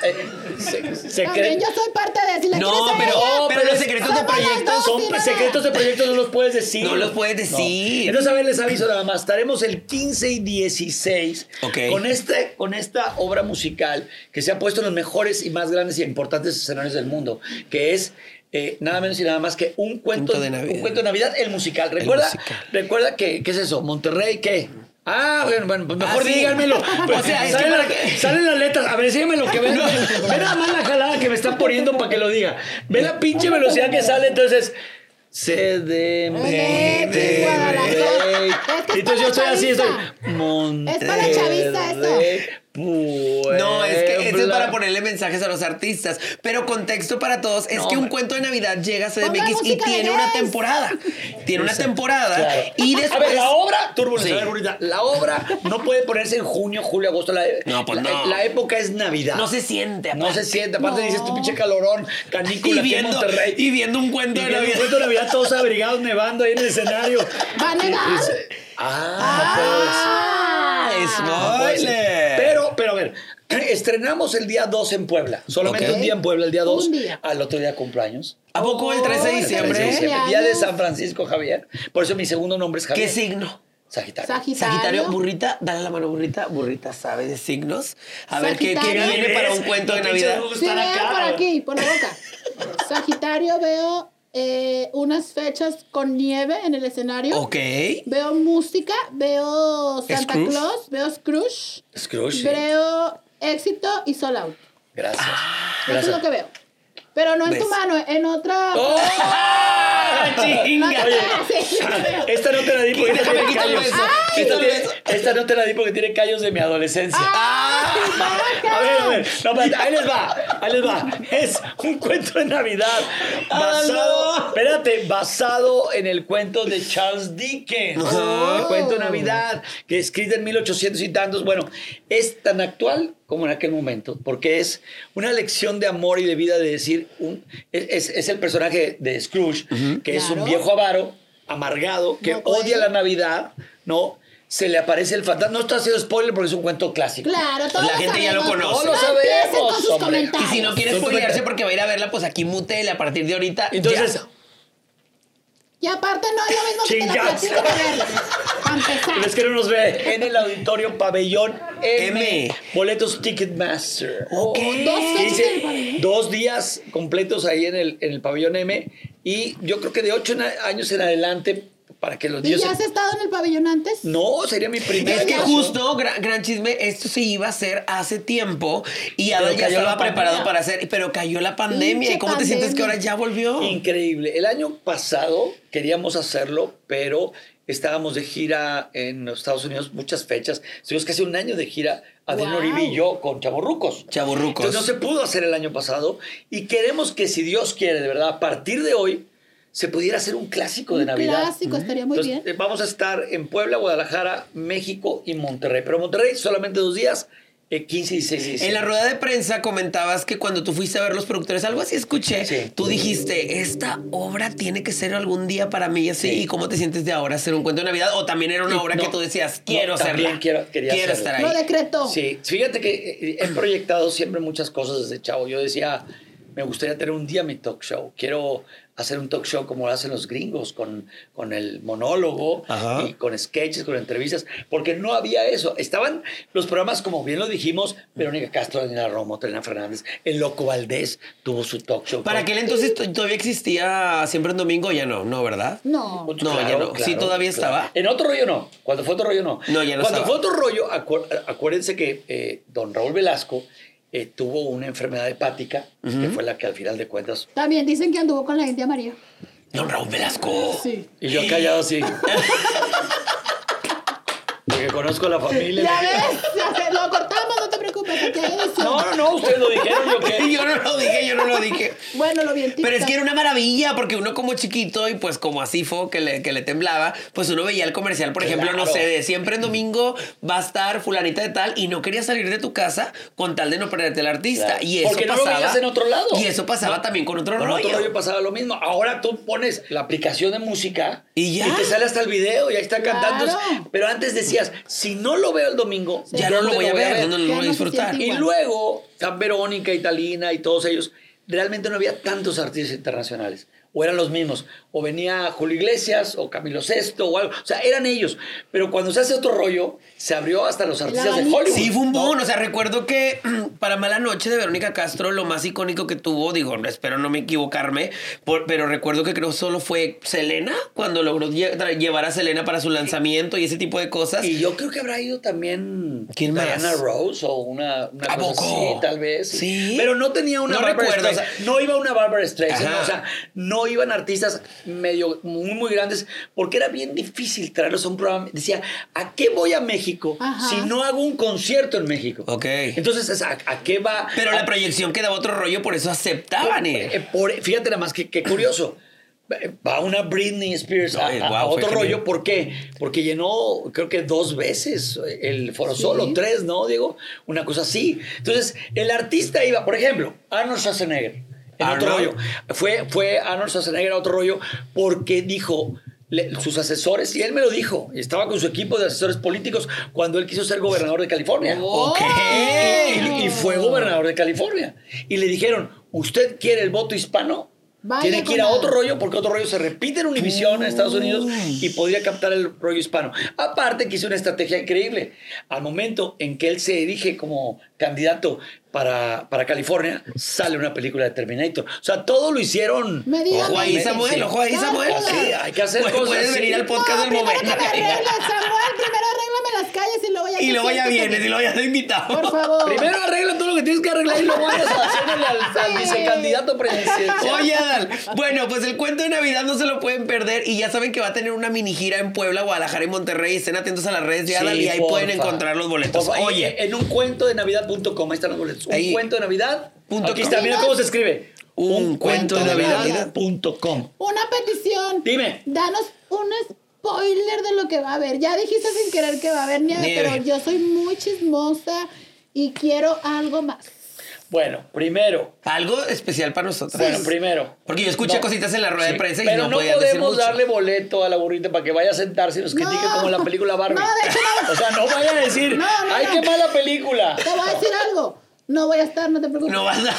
se- secre- También yo soy parte de si No, pero- ella, pero los secretos de proyectos dos, Son sí, no, secretos de proyectos, no los puedes decir. No los puedes decir. Entonces, a ver, les aviso nada más. Estaremos el 15 y 16 Ok. con, este, con esta obra musical que se ha puesto en los mejores y más grandes y importantes escenarios del mundo, que es eh, nada menos y nada más que un cuento, Cuento de Navidad. Un cuento de Navidad, el musical. Recuerda, musical. recuerda que, ¿qué es eso? Monterrey, ¿qué? Ah, bueno, bueno, pues mejor Ah, sí. díganmelo. Pues, O sea, salen, la- que- las letras. A ver, sígueme lo que ven. Ve nada más la jalada que me están poniendo para que lo diga. Ve la pinche velocidad que sale, entonces. Es Entonces yo estoy así, estoy. Monterrey. Es para chaviza eso. No, es que eso es Puebla. Para ponerle mensajes a los artistas. Pero contexto para todos es No, que un hombre. cuento de Navidad llega a CDMX y tiene una temporada. Tiene una temporada. Claro. Y A después. ver, la obra, Turbulence, Sí. a la obra no puede ponerse en junio, julio, agosto. La, No, pues la- no. La época es Navidad. No se siente. No se aparte. siente. Aparte No. dices tu pinche calorón, Y canícula aquí en viendo, Monterrey. y viendo un cuento Y de viendo un Navidad. cuento de Navidad todos abrigados nevando ahí en el escenario. ¿Va a nevar? Ah, Ah, no puede ser. spoiler. Pero, pero a ver, estrenamos el día 2 en Puebla. Solamente Ok. un día en Puebla, el día 2. Un día. Al otro día cumpleaños. ¿A poco el 13 de Oh, diciembre? el 13 de Día de. San Francisco Javier. Por eso mi segundo nombre es ¿Qué Javier. signo? Sagitario. Sagitario. Sagitario, burrita, dale la mano, burrita. Burrita sabe de signos. A ver qué, qué viene para un cuento de Navidad. Sí, acá. por aquí, por la boca. Sagitario, veo eh, unas fechas con nieve en el escenario. Ok. Veo música, veo Santa Scrooge. Claus, veo Scrooge, Scrooge. sí. veo éxito y Soul Out. Gracias. Eso es lo que veo. Pero no en tu ¿Ves? mano, en otra. ¡Oh! Chinga! Esta no te la di porque Déjame tiene callos. eso. Esta, Quítale tiene- eso. esta no te la di porque tiene callos de mi adolescencia. ¡Ay, A ver, a ver, no, espérate, ahí les va, ahí les va. Es un cuento de Navidad basado, Ah, no. espérate, basado en el cuento de Charles Dickens. El cuento de Navidad, que escrito en 1800 y tantos. Bueno, es tan actual como en aquel momento, porque es una lección de amor y de vida de decir, un, es, el personaje de Scrooge, que es un viejo avaro, amargado, que No odia la Navidad, ¿no? Se le aparece el fantasma. No está haciendo spoiler porque es un cuento clásico. Claro, todos La gente ya lo conoce. No Todos lo sabemos, con sus. Y si no quiere spoilearse porque va a ir a verla, pues aquí mutele a partir de ahorita. Entonces, ya. Y aparte no es lo mismo que te la platico verla. Es que no nos ve en el auditorio Pabellón M. M. Boletos Ticketmaster. Ok. Dos Dice, el pabellón. dos días completos ahí en el, en el Pabellón M. Y yo creo que de ocho años en adelante, para que los ¿Y ya has estado en el pabellón antes? No, sería mi primer Es que justo, gran, gran chisme, esto se iba a hacer hace tiempo y ahora ya estaba preparado para hacer, pero cayó la pandemia. ¿Y cómo te sientes que ahora ya volvió? Increíble. El año pasado queríamos hacerlo, pero estábamos de gira en los Estados Unidos muchas fechas. Estuvimos casi un año de gira, Adrián Wow. Y yo, con Chavorrucos. Chavorrucos. Entonces no se pudo hacer el año pasado y queremos que si Dios quiere, de verdad, a partir de hoy, se pudiera hacer un clásico de Un Navidad. clásico, estaría muy Entonces, bien. eh, Vamos a estar en Puebla, Guadalajara, México y Monterrey. Pero Monterrey solamente dos días eh, 15 y 16 y 17. En la rueda de prensa comentabas que cuando tú fuiste a ver los productores, algo así escuché, Sí. tú dijiste, esta obra tiene que ser algún día para mí así. Sí. ¿Y cómo te sientes de ahora hacer un cuento de Navidad? ¿O también era una Sí, obra no, que tú decías, no, quiero también hacerla? quiero- quería hacerla. estar ahí. Lo decretó. Sí, fíjate que eh, he proyectado siempre muchas cosas desde chavo. Yo decía, me gustaría tener un día mi talk show. Quiero hacer un talk show como lo hacen los gringos, con, con el monólogo Ajá. y con sketches, con entrevistas, porque no había eso. Estaban los programas, como bien lo dijimos, Verónica Castro, Daniela Romo, Telena Fernández, el Loco Valdés tuvo su talk show. Para aquel entonces to- todavía existía siempre en domingo, ya no, ¿no, verdad? No. No, ya no. Sí, todavía estaba. En otro rollo no. Cuando fue otro rollo no. No, ya no Cuando estaba. fue otro rollo, acu- acuérdense que eh, don Raúl Velasco eh, tuvo una enfermedad hepática, que fue la que al final de cuentas. También dicen que anduvo con la India María. Don Raúl Velasco. Sí. Y yo callado así. Porque conozco a la familia. Ya ves, ya sé, lo no. No, no, no, ustedes lo dijeron, yo qué. Yo no lo dije, yo no lo dije. Bueno, lo vi en Pero es que era una maravilla, porque uno como chiquito y pues como así fue que le, que le temblaba, pues uno veía el comercial, por ejemplo, no sé, de siempre en domingo va a estar fulanita de tal y no quería salir de tu casa con tal de no perderte al artista. Claro. Y eso Porque no lo pasaba. veías en otro lado. Y eso pasaba también con otro Con rollo. otro rollo pasaba lo mismo. Ahora tú pones la aplicación de música Y ya. te sale hasta el video y ahí está Claro. cantando. Pero antes decías, si no lo veo el domingo, Ya no lo ¿dónde voy a ver, no, no lo voy a disfrutar. Y luego, San Verónica, Italina y todos ellos, realmente no había tantos artistas internacionales. O eran los mismos. O venía Julio Iglesias, o Camilo Sesto, o algo. O sea, eran ellos. Pero cuando se hace otro rollo, se abrió hasta los artistas de. Hollywood. Sí, fue un ¿no? boom. O sea, recuerdo que para Mala Noche de Verónica Castro, lo más icónico que tuvo, digo, espero no me equivocarme, por- pero recuerdo que creo solo fue Selena, cuando logró lle- llevar a Selena para su lanzamiento y ese tipo de cosas. Y yo creo que habrá ido también ¿Quién más? Diana Rose o una, una ¿A cosa poco? así, tal vez. Sí. Pero no tenía una No Barbara recuerdo, Streisand. o sea- no iba una Barbara Streisand. Ajá. O sea, no iban artistas medio muy, muy grandes porque era bien difícil traerlos a un programa. Decía, ¿a qué voy a México Ajá. si no hago un concierto en México? Ok. Entonces, es, ¿a, a qué va? Pero a- la proyección quedaba otro rollo, por eso aceptaban. eh, eh. por- fíjate nada más que, que curioso. Va una Britney Spears a, Ay, a- otro rollo. ¿Por qué? Porque llenó, creo que dos veces el Foro Sí. Solo, tres, ¿no, Diego? Una cosa así. Entonces, el artista iba, por ejemplo, Arnold Schwarzenegger, en otro Arnold. rollo. Fue, fue Arnold Schwarzenegger a otro rollo porque dijo. le- sus asesores, y él me lo dijo, estaba con su equipo de asesores políticos cuando él quiso ser gobernador de California. Y, y fue gobernador de California. Y le dijeron, ¿usted quiere el voto hispano? Vaya Tiene que ir a otro rollo porque otro rollo se repite en Univision en Estados Unidos y podría captar el rollo hispano. Aparte que hizo una estrategia increíble. Al momento en que él se dirige como candidato para, para California, sale una película de Terminator. O sea, todo lo hicieron. Me Ojo ahí. Samuel, ojo ahí, Samuel. Sí, hay que hacer Puedes- cosas Puedes así. venir al podcast No, del momento. que me arregles, Samuel, primero arréglame las calles y luego ya Y luego ya vienes, y luego ya te invitado. Por favor. Primero arregla todo lo que tienes que arreglar y luego vayas a hacerle al, vicecandidato presidencial. Oye, Adal, bueno, pues el cuento de Navidad no se lo pueden perder y ya saben que va a tener una mini gira en Puebla, Guadalajara y Monterrey. Estén atentos a las redes de Sí, Adal y ahí porfa. pueden encontrar los boletos. Porfa, Oye, en un cuento de navidad.com, ahí están los boletos. Un Ahí. cuento de Navidad. Punto Aquí com. está, mira cómo se escribe. Un cuento de Navidad.com. Una petición. Dime. Danos un spoiler de lo que va a haber. Ya dijiste sin querer que va a haber nieve, Nieve. pero yo soy muy chismosa y quiero algo más. Bueno, primero. algo especial para nosotros. Bueno, primero. Porque yo escuché No. cositas en la rueda de prensa y Pero no, no, decir podemos mucho. darle boleto a la burrita para que vaya a sentarse y nos critique No. como la película Barbie. No, de hecho no. O sea, no vaya a decir, No, no, ¡ay, no. qué mala película! Te voy a decir algo. No voy a estar, no te preocupes. No vas a...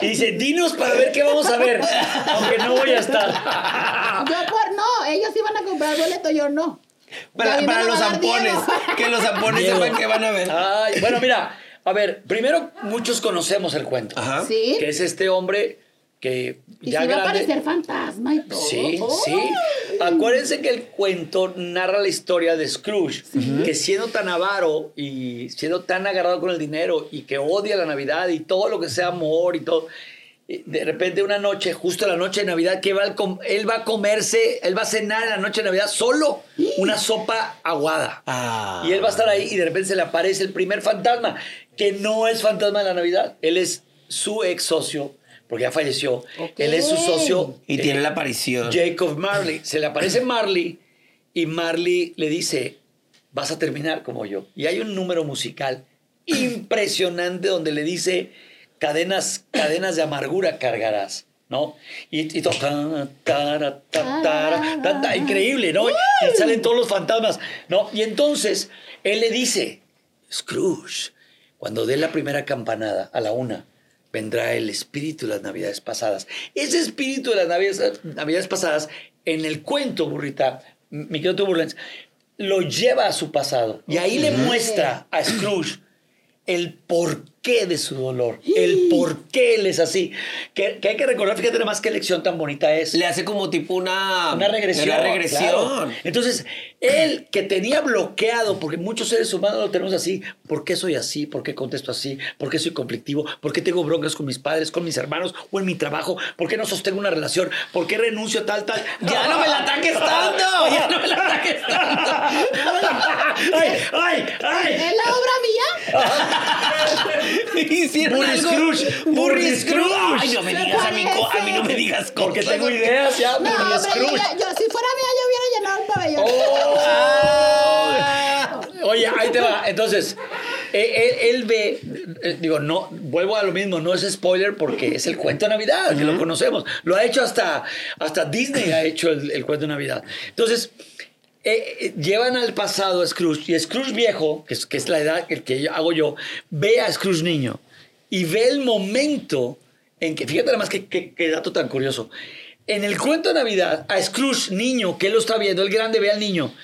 Y dice, dinos para ver qué vamos a ver, aunque no voy a estar. Yo por no, ellos iban a comprar boleto, yo no. Para, los zampones. Que los zampones sepan que van a ver. Ay, bueno, mira, a ver, primero muchos conocemos el cuento. Ajá. Sí. Que es este hombre que Y ya si va a grande. aparecer fantasma y todo. Sí, sí. Acuérdense que el cuento narra la historia de Scrooge, que siendo tan avaro y siendo tan agarrado con el dinero y que odia la Navidad y todo lo que sea amor y todo, y de repente una noche, justo la noche de Navidad, que va él va a comerse, él va a cenar en la noche de Navidad solo una sopa aguada. Ah. Y él va a estar ahí y de repente se le aparece el primer fantasma, que no es fantasma de la Navidad, él es su ex socio, porque ya falleció. Ok. Él es su socio. Y eh, tiene la aparición. Jacob Marley. Se le aparece Marley y Marley le dice, vas a terminar como yo. Y hay un número musical impresionante donde le dice cadenas, cadenas de amargura cargarás. ¿no? Y, y todo, ta, tara, ta, tara, ta, increíble, ¿no? Y salen todos los fantasmas, ¿no? Y entonces él le dice, Scrooge, cuando dé la primera campanada a la una, vendrá el espíritu de las navidades pasadas. Ese espíritu de las navidades, navidades pasadas, en el cuento, burrita, mi querido Turbulence, lo lleva a su pasado. Y ahí le muestra a Scrooge el porqué de su dolor, el por qué él es así. Que, que hay que recordar, fíjate nada más qué lección tan bonita es. Le hace como tipo una, Una regresión. Una regresión. claro. Entonces, él que tenía bloqueado, porque muchos seres humanos lo tenemos así, ¿por qué soy así? ¿Por qué contesto así? ¿Por qué soy conflictivo? ¿Por qué tengo broncas con mis padres, con mis hermanos o en mi trabajo? ¿Por qué no sostengo una relación? ¿Por qué renuncio a tal, tal? Ya no me la ataques tanto. Ya no me la ataques tanto. ¡Ay, ay, ay! ¿Es la obra mía? Hicieron Burry algo. Scrooge, Burry Burry Scrooge. Scrooge. Ay, no me digas a mí, a mí no me digas Porque cosas. tengo ideas ya, No, Burry yo, Scrooge. yo, si fuera mía, yo hubiera llenado el pabellón. Oh. Oye, ahí te va. Entonces, eh, él, él ve, eh, digo, no, vuelvo a lo mismo, no es spoiler porque es el cuento de Navidad, que lo conocemos. Lo ha hecho hasta, hasta Disney, ha hecho el, el cuento de Navidad. Entonces, eh, eh, llevan al pasado a Scrooge y Scrooge viejo, que es, que la edad que, que hago yo, ve a Scrooge niño y ve el momento en que, fíjate qué, qué, qué dato tan curioso. En el cuento de Navidad, a Scrooge niño, que él lo está viendo, el grande ve al niño,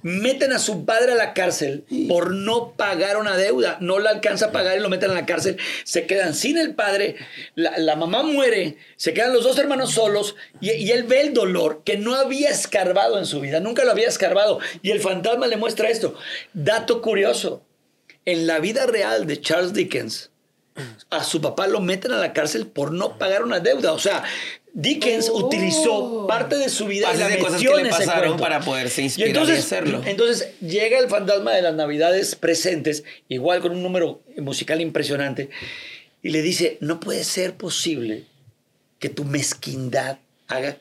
meten a su padre a la cárcel por no pagar una deuda, no la alcanza a pagar y lo meten a la cárcel, se quedan sin el padre, la, la mamá muere, se quedan los dos hermanos solos y, y él ve el dolor que no había escarbado en su vida, nunca lo había escarbado y el fantasma le muestra esto. Dato curioso, en la vida real de Charles Dickens, a su papá lo meten a la cárcel por no pagar una deuda, o sea... Dickens Oh. utilizó parte de su vida y Parece la de cosas que en le ese pasaron cuento. para poderse Y inspirar y, entonces, hacerlo. entonces llega el fantasma de las navidades presentes, igual con un número musical impresionante, y le dice, no puede ser posible que tu mezquindad haga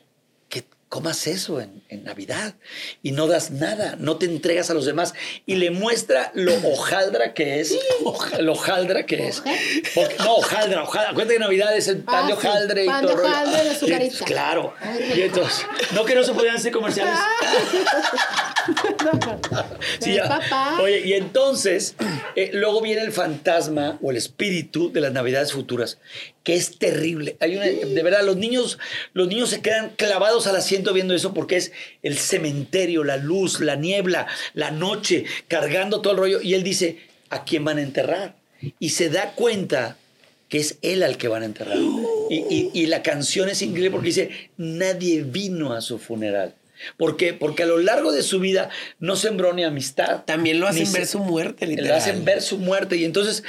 comas eso en, en Navidad y no das nada, no te entregas a los demás y le muestra lo hojaldra que es, lo hojaldra que es. No, hojaldra, hojaldra. Acuérdate que Navidad es el pan Ah, de sí, hojaldre y pan todo de el rollo. hojaldre de Y-. Claro. Ay, Y entonces, no que no se podían hacer comerciales. Sí. Papá. Oye, y entonces, eh, luego viene el fantasma o el espíritu de las navidades futuras, que es terrible. Hay una, de verdad, los niños, los niños se quedan clavados al asiento viendo eso porque es el cementerio, la luz, la niebla, la noche, cargando todo el rollo. Y él dice, ¿a quién van a enterrar? Y se da cuenta que es él al que van a enterrar. Y, y- y la canción es increíble porque dice, nadie vino a su funeral. ¿Por qué? Porque a lo largo de su vida no sembró ni amistad. También lo hacen se- ver su muerte, le literal. hacen ver su muerte. Y entonces,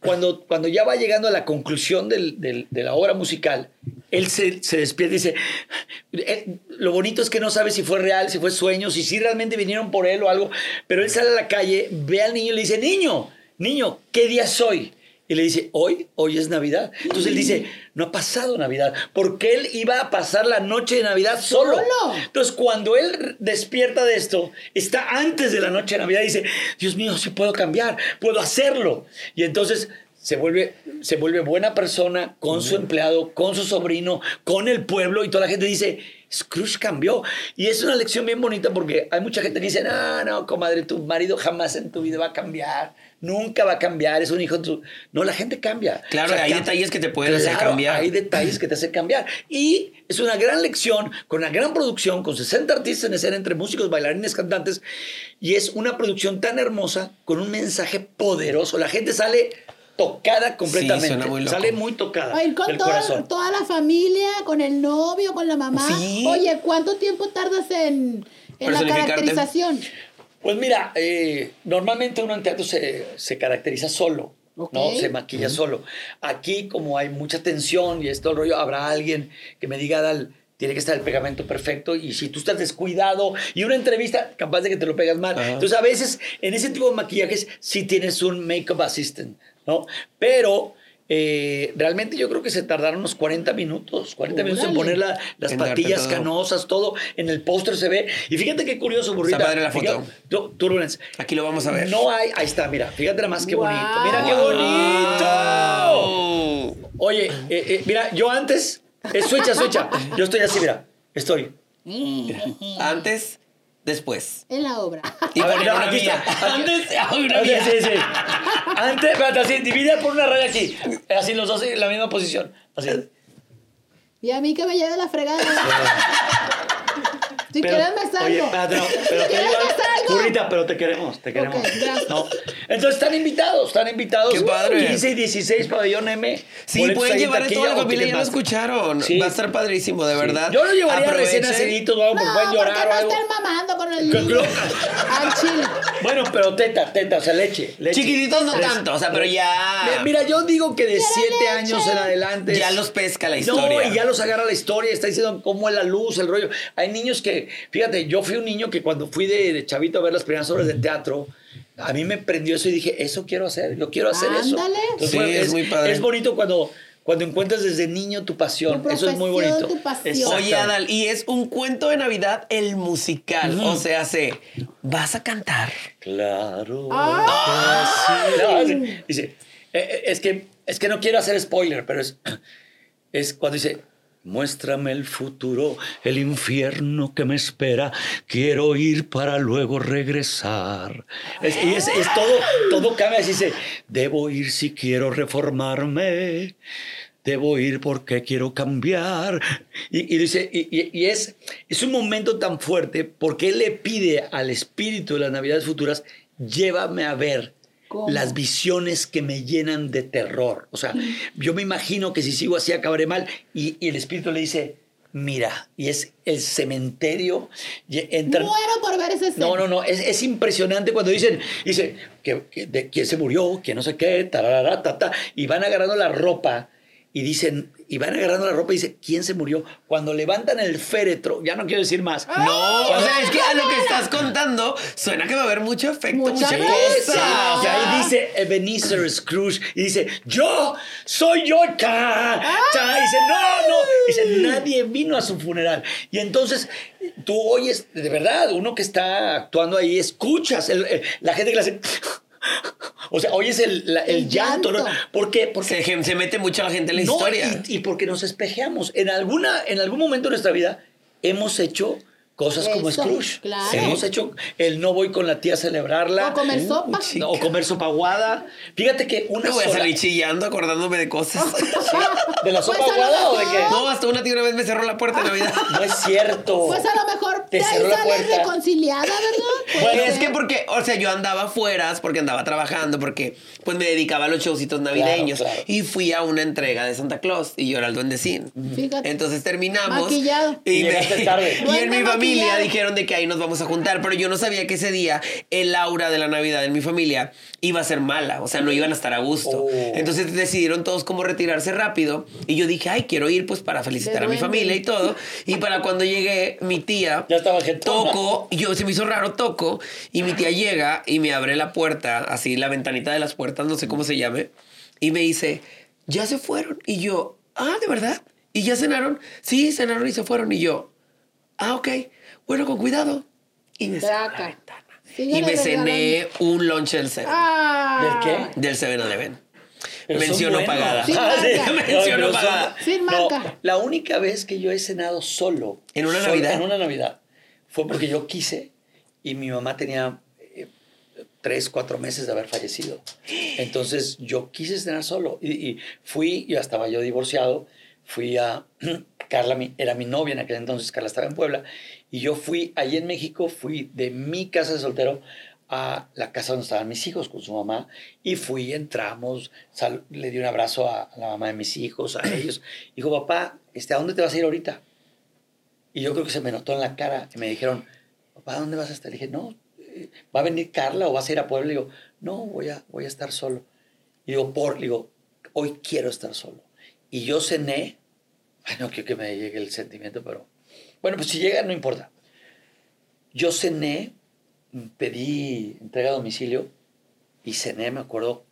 cuando, cuando ya va llegando a la conclusión del- del- de la obra musical, él se, se despierta y dice, eh, lo bonito es que no sabe si fue real, si fue sueño, si sí realmente vinieron por él o algo, pero él sale a la calle, ve al niño y le dice, niño, niño, ¿qué día es hoy? Y le dice, hoy, hoy es Navidad. Entonces él dice, no ha pasado Navidad, porque él iba a pasar la noche de Navidad solo. Solo. Entonces, cuando él despierta de esto, está antes de la noche de Navidad y dice, Dios mío, sí puedo cambiar, puedo hacerlo. Y entonces se vuelve, se vuelve buena persona con su empleado, con su sobrino, con el pueblo y toda la gente dice, Scrooge cambió. Y es una lección bien bonita porque hay mucha gente que dice, no, no, comadre, tu marido jamás en tu vida va a cambiar. Nunca va a cambiar, es un hijo tu... No, la gente cambia. Claro, hay cam- detalles que te pueden hacer cambiar. Hay detalles que te hacen cambiar. Y es una gran lección, con una gran producción, con 60 artistas en escena, entre músicos, bailarines, cantantes. Y es una producción tan hermosa, con un mensaje poderoso. La gente sale tocada completamente. suena muy loco. Sale muy tocada con del todo- corazón. toda la familia, con el novio, con la mamá. Sí. Oye, ¿cuánto tiempo tardas en, en la caracterización? Pues mira, eh, normalmente uno en teatro se, se caracteriza solo. ¿no? Se maquilla solo. Aquí, como hay mucha tensión y es todo el rollo, habrá alguien que me diga, Dal, tiene que estar el pegamento perfecto y si tú estás descuidado y una entrevista, capaz de que te lo pegas mal. Entonces, a veces, en ese tipo de maquillajes, sí tienes un make-up assistant, ¿no? Pero eh, realmente yo creo que se tardaron unos 40 minutos, 40 minutos en poner la- las En patillas todo. canosas, todo. En el póster se ve. Y fíjate qué curioso, burrita. Está padre la Fíjate- foto. Tu- Turbulence. Aquí lo vamos a ver. No hay, ahí está, mira, fíjate nada más qué bonito. Mira qué bonito. Wow. Oye, eh, eh, mira, yo antes, es suecha, suecha. Yo estoy así, mira, estoy. Antes, después. En la obra. Y A ver, no, una aquí mía. está. Antes, una Sí, mía. sí, sí. Antes, espérate, así, divide por una raya aquí. Así los dos en la misma posición. Así. Y a mí que me lleve la fregada. Si Pero- quieres me salgo. Oye, no, pero si te quieres me salgo. Burrita, pero te queremos, te queremos. No. Entonces están invitados, están invitados. Qué padre. 15 y 16 pabellón M. Sí, pueden llevar a toda la o familia, ya lo escucharon. Sí. Va a estar padrísimo, de verdad. Yo lo llevaría Aprovechen. recién naciditos o algo, porque No, pueden porque llorar o no algo. estén mamando con el niño. Al chile. Bueno, pero teta, teta, o sea, leche. leche. Chiquititos no tanto, o sea, pero ya. Mira, yo digo que de Quiero 7 leche. años en adelante. Ya los pesca la historia. No, y ya los agarra la historia, está diciendo cómo es la luz, el rollo. Hay niños que, fíjate, yo fui un niño que cuando fui de, de chavito a ver las primeras obras de teatro, a mí me prendió eso y dije, eso quiero hacer, yo quiero hacer eso. Ándale. Sí, es muy padre. Es bonito cuando, cuando encuentras desde niño tu pasión, Tu eso es muy bonito. Oye, Adal, y es un cuento de Navidad el musical. O sea, se vas a cantar. Claro. ¡Ay! que sí. No, dice, eh, eh, es que, es que no quiero hacer spoiler, pero es, es cuando dice, muéstrame el futuro, el infierno que me espera, quiero ir para luego regresar. Es- y es, todo, todo cambia, dice, debo ir si quiero reformarme. Debo ir porque quiero cambiar. Y, dice, y- y es, es un momento tan fuerte porque él le pide al espíritu de las Navidades futuras, llévame a ver ¿Cómo? las visiones que me llenan de terror. O sea, yo me imagino que si sigo así acabaré mal. Y, y el espíritu le dice, mira, y es el cementerio. entran- Muero por ver ese no, no, no, es, es impresionante cuando dicen, dice, que, que- de quién se murió, que no sé qué, tararara, ta, ta, y van agarrando la ropa y dicen, y van agarrando la ropa y dice, ¿quién se murió? Cuando levantan el féretro, ya no quiero decir más. No, o sea, es que a lo que estás contando suena que va a haber mucho efecto, Mucha cosa. sí, y ahí dice Ebenezer Scrooge y dice, yo soy yo, cha, cha. Y dice, no, no. Y dice, nadie vino a su funeral. Y entonces tú oyes, de verdad, uno que está actuando ahí, escuchas el- el- la gente que le hace... O sea, oyes el, la- el El llanto. ¿no? ¿Por qué? Porque Se, se mete mucha la gente en la no, historia. Y, y porque nos espejeamos. En, alguna, en algún momento de nuestra vida hemos hecho cosas como Eso, Scrooge. claro. Hemos hecho el no voy con la tía a celebrarla. O comer Uh, sopa. sí. No, o comer sopa aguada. Fíjate que una Me voy a salir chillando acordándome de cosas. ¿De la sopa Pues aguada o de qué? No, hasta una tía una vez me cerró la puerta en Navidad. No es cierto. Pues a lo mejor Te de ahí cerró la puerta. reconciliada, ¿verdad? Bueno, es que porque, o sea, yo andaba afuera porque andaba trabajando, porque pues me dedicaba a los showcitos navideños. Claro, claro. Y fui a una entrega de Santa Claus y yo era el duendecín. Fíjate. Entonces terminamos. Maquillado. Y, Y me- tarde. y en mi familia maquillado. dijeron de que ahí nos vamos a juntar, pero yo no sabía que ese día el aura de la Navidad en mi familia iba a ser mala, o sea, no iban a estar a gusto. Oh. Entonces decidieron todos como retirarse rápido y yo dije, ay, quiero ir pues para felicitar a mi familia y todo. Y para cuando llegué, mi tía Ya estaba toco, yo se me hizo raro, toco, y mi tía llega y me abre la puerta, así la ventanita de las puertas, no sé cómo se llame, y me dice, ya se fueron. Y yo, ah, ¿de verdad? ¿Y ya cenaron? Sí, cenaron y se fueron. Y yo, ah, ok, bueno, con cuidado. Y me cerró la ventana. Síguele Y me cené un lunch del Seven. Ah. ¿Del qué? Del Seven Eleven. No buenos. pagada. Sin Ah, sí. no pagada. Sin No, marca. la única vez que yo he cenado solo. ¿En una solo- Navidad? En una Navidad. Fue porque yo quise y mi mamá tenía eh, tres, cuatro meses de haber fallecido. Entonces yo quise cenar solo y, y fui, ya estaba yo divorciado, fui a, Carla era mi novia en aquel entonces, Carla estaba en Puebla, y yo fui, ahí en México, fui de mi casa de soltero a la casa donde estaban mis hijos con su mamá y fui, entramos, sal- le di un abrazo a, a la mamá de mis hijos, a ellos. Dijo, papá, este, ¿a dónde te vas a ir ahorita? Y yo creo que se me notó en la cara y me dijeron, papá, ¿a dónde vas a estar? Le dije, no, eh, ¿va a venir Carla o vas a ir a Puebla? Le digo, no, voy a, voy a estar solo. Y digo, por, le digo, hoy quiero estar solo. Y yo cené, ay, no quiero que me llegue el sentimiento, pero bueno, pues si llega, no importa. Yo cené, pedí entrega a domicilio y cené, me acuerdo,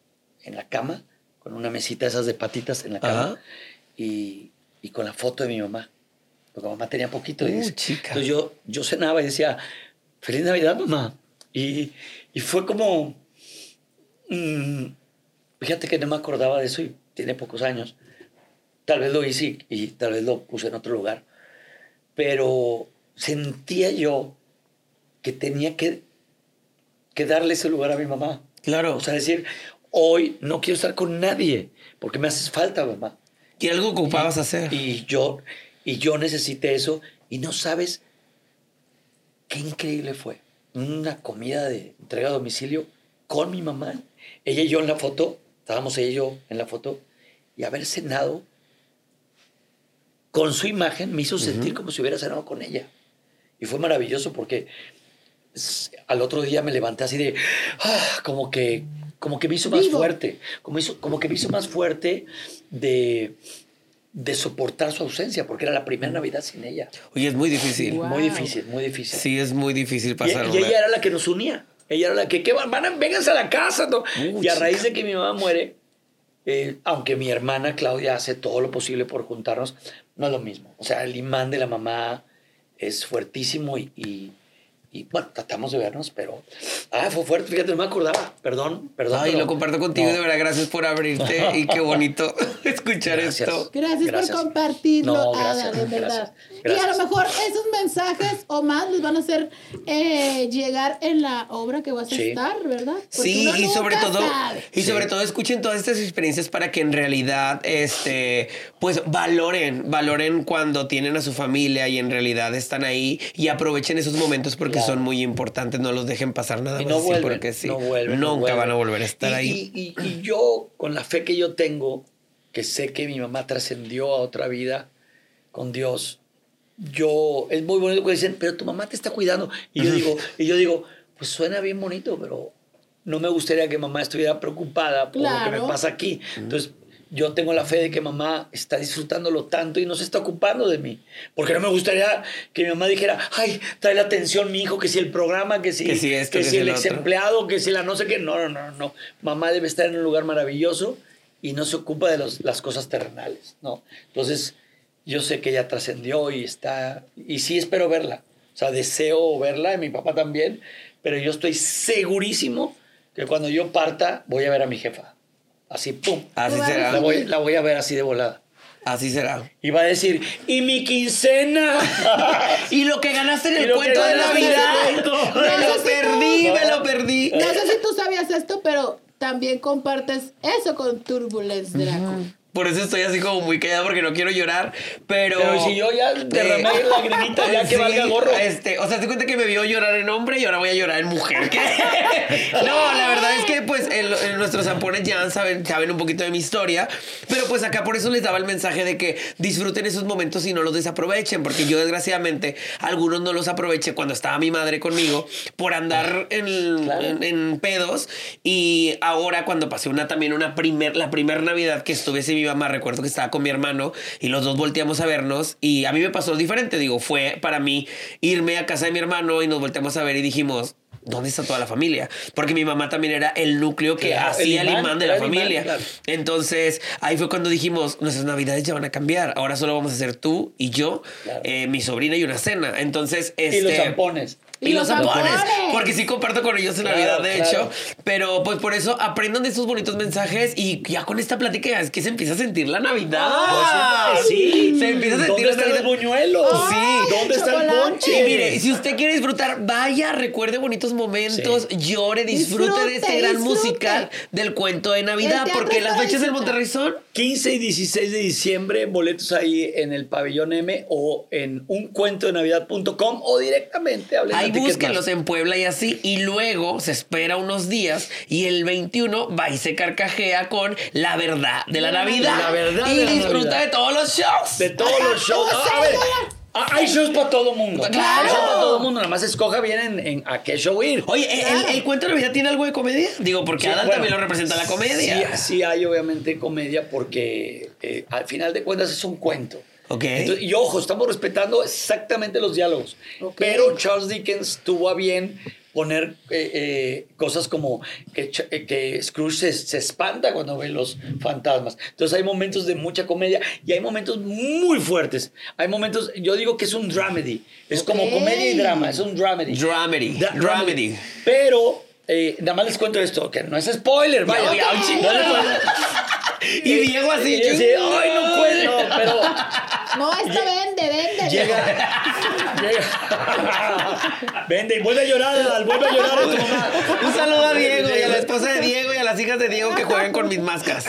en la cama con una mesita esas de patitas en la cama y, y con la foto de mi mamá. Porque mamá tenía poquito. y Uh, dice- chica. Entonces yo, yo cenaba y decía, feliz Navidad, mamá. Y, y fue como, mm, fíjate que no me acordaba de eso y tiene pocos años. Tal vez lo hice y, y tal vez lo puse en otro lugar. Pero sentía yo que tenía que, que darle ese lugar a mi mamá. Claro. O sea, decir, hoy no quiero estar con nadie porque me haces falta, mamá. y algo ocupabas hacer. Y yo, y yo necesité eso y no sabes qué increíble fue. Una comida de entrega a domicilio con mi mamá. Ella y yo en la foto, estábamos ella y yo en la foto, y haber cenado con su imagen me hizo sentir como si hubiera cenado con ella. Y fue maravilloso porque al otro día me levanté así de, ah, como que, como que me hizo más Vivo. fuerte, como, hizo, como que me hizo más fuerte de, de soportar su ausencia, porque era la primera Navidad sin ella. Oye, es muy difícil. Wow. Muy difícil, muy difícil. Sí, es muy difícil Y, pasar. y ella era la que nos unía. Ella era la que, ¿qué van? a, vénganse a la casa. ¿no? Y a raíz chica. de que mi mamá muere, eh, aunque mi hermana Claudia hace todo lo posible por juntarnos, no es lo mismo. O sea, el imán de la mamá es fuertísimo y, y, y, bueno, tratamos de vernos, pero... Ah, fue fuerte, fíjate, no me acordaba. Perdón, perdón. Ay, pero- lo comparto contigo, No. de verdad, gracias por abrirte y qué bonito escuchar Gracias. esto. Gracias, Gracias. por compartirlo, No, gracias, Ada, de verdad. gracias, Y a lo mejor esos mensajes o más los van a hacer eh, llegar en la obra que vas a Sí. estar, ¿verdad? Porque Sí, y sobre todo, sabe. y sobre todo escuchen todas estas experiencias para que en realidad, este, pues valoren, valoren cuando tienen a su familia y en realidad están ahí y aprovechen esos momentos porque Claro. son muy importantes, no los dejen pasar nada Y más no así vuelven, porque sí, no vuelven, no nunca vuelven. van a volver a estar Y- ahí. Y, y- y yo, con la fe que yo tengo, que sé que mi mamá trascendió a otra vida con Dios, yo, es muy bonito que dicen, pero tu mamá te está cuidando. Y yo digo, y yo digo, pues suena bien bonito, pero no me gustaría que mamá estuviera preocupada por lo que me pasa aquí. Entonces, yo tengo la fe de que mamá está disfrutándolo tanto y no se está ocupando de mí. Porque no me gustaría que mi mamá dijera, ay, trae la atención mi hijo, que si el programa, que si, Que si esto, que que si si el lo ex empleado, que si la no sé qué. No, no, no, no. Mamá debe estar en un lugar maravilloso y no se ocupa de los- las cosas terrenales, ¿no? Entonces, yo sé que ella trascendió y está, y sí espero verla. O sea, deseo verla, y mi papá también, pero yo estoy segurísimo que cuando yo parta voy a ver a mi jefa. Así, pum. Así será, La voy, la voy a ver así de volada. así será. Y va a decir, ¿y mi quincena? Y lo que ganaste en el cuento de Navidad, me No lo perdí, me lo perdí. No sé si tú sabías esto, pero también compartes eso con Turbulence Draco. Por eso estoy así como muy callado porque no quiero llorar, pero... Pero si yo ya derramé Eh, lagrimita, ya que sí, valga gorro. Este, o sea, te cuenta que me vio llorar en hombre y ahora voy a llorar en mujer. ¿qué? no, la verdad es que pues en, en nuestros zampones ya saben, saben un poquito de mi historia, pero pues acá por eso les daba el mensaje de que disfruten esos momentos y no los desaprovechen, porque yo desgraciadamente algunos no los aproveché cuando estaba mi madre conmigo por andar en, Claro. en- en pedos y ahora cuando pasé una también una primer, la primera Navidad que estuve sin mi mamá, recuerdo que estaba con mi hermano y los dos volteamos a vernos y a mí me pasó diferente, digo, fue para mí irme a casa de mi hermano y nos volteamos a ver y dijimos, ¿dónde está toda la familia? Porque mi mamá también era el núcleo que Claro, hacía el el imán, de la imán, familia. claro. Entonces ahí fue cuando dijimos, nuestras navidades ya van a cambiar, ahora solo vamos a hacer tú y yo, Claro. eh, mi sobrina y una cena. Entonces, Y los este, zampones. Y, los los. Porque sí comparto con ellos en Claro, Navidad, de claro. hecho. Pero pues por eso aprendan de esos bonitos mensajes y ya con esta plática es que se empieza a sentir la Navidad. Pues, sí. Se empieza a sentir ¿Dónde la están los Navidad. buñuelos? Sí. ¿Dónde está el Y mire, si usted quiere disfrutar, vaya, recuerde bonitos momentos, llore, disfrute, de este gran disfrute. musical del cuento de Navidad, porque las fechas del. Monterrey son 15 y 16 de diciembre, boletos ahí en el pabellón M o en uncuentodenavidad.com o directamente hablen Ahí a Ticketmaster. búsquenlos en Puebla y así. Y luego se espera unos días y el 21 va y se carcajea con la verdad de la Navidad. La verdad y de la disfruta Navidad. de todos los shows. De todos los shows. Ah, a ver, ah, hay shows para todo mundo. Claro. Hay shows para todo mundo. Nada más escoja bien en, en a qué show ir. Oye, ¿el- Claro. ¿el, el cuento de Navidad tiene algo de comedia? Digo, porque Sí, bueno, también lo representa la comedia. Sí, sí hay obviamente comedia porque eh, al final de cuentas es un cuento. Ok. Entonces, y ojo, estamos respetando exactamente los diálogos. Ok. Pero Charles Dickens tuvo a bien poner eh, eh, cosas como que, eh, que Scrooge se, se espanta cuando ve los fantasmas. Entonces hay momentos de mucha comedia y hay momentos muy fuertes. Hay momentos, yo digo que es un dramedy. Es como comedia y drama, es un dramedy. Dramedy. Dra- Dramedy. Pero, eh, nada más les cuento esto, que no es spoiler, vaya. Ya, ya, No. Y Diego así. Y yo así, ay, no puedo, pero No, esto vende, vende. llega, llega, vende y vuelve a llorar, vuelve a llorar a tu mamá. Un saludo a Diego y a la esposa de Diego y a las hijas de Diego que juegan con mis mascas.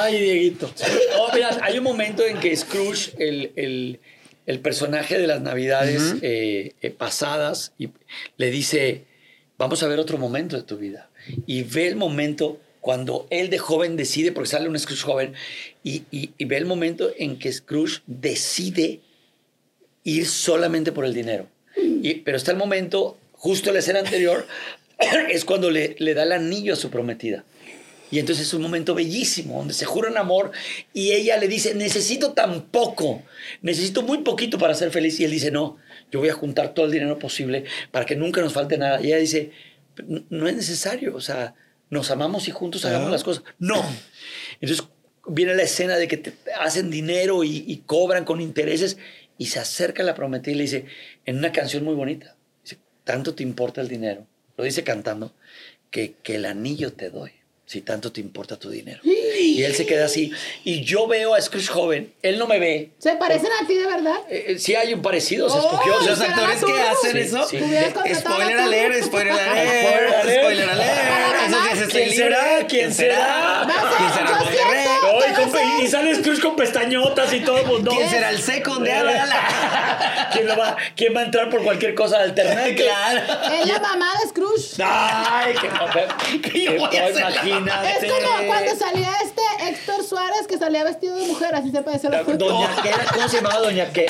Ay, Dieguito. Oh, mira, hay un momento en que Scrooge, el, el- el personaje de las navidades eh, eh, pasadas, y le dice, vamos a ver otro momento de tu vida. Y ve el momento cuando él de joven decide, porque sale un Scrooge joven, y, y- y ve el momento en que Scrooge decide ir solamente por el dinero. Y- pero está el momento, justo en la escena anterior, es cuando le, le da el anillo a su prometida. Y entonces es un momento bellísimo, donde se juran amor y ella le dice, necesito tan poco, necesito muy poquito para ser feliz. Y él dice, no, yo voy a juntar todo el dinero posible para que nunca nos falte nada. Y ella dice, "N- no es necesario, o sea, nos amamos y juntos hagamos Ah. las cosas. No. Entonces viene la escena de que te hacen dinero y, y cobran con intereses y se acerca la prometida y le dice, en una canción muy bonita, dice, tanto te importa el dinero, lo dice cantando, que, que el anillo te doy, si tanto te importa tu dinero. Y él se queda así. Y yo veo a Scrooge joven, él no me ve. ¿Se parecen a ti de verdad? Eh, eh, sí hay un parecido, se Oh, escogió. Los Los se- actores que hacen Sí, eso. sí. Contratado Spoiler alert, spoiler alert, spoiler alert. ¿Quién será? ¿Quién será? ¿Quién será? Yo Monterrey? siento- No, y, sale Scrooge con pestañotas y todo. pues, no. ¿Quién será el second de? ¿Quién, lo va, ¿Quién va a entrar por cualquier cosa alternante? Claro. Es la mamá de Scrooge. Ay, qué papel. Que yo voy a hacer la- imagínate. Es como cuando salía este Héctor Suárez que salía vestido de mujer, así se parece a la Doña qué era, ¿cómo se llamaba Doña qué?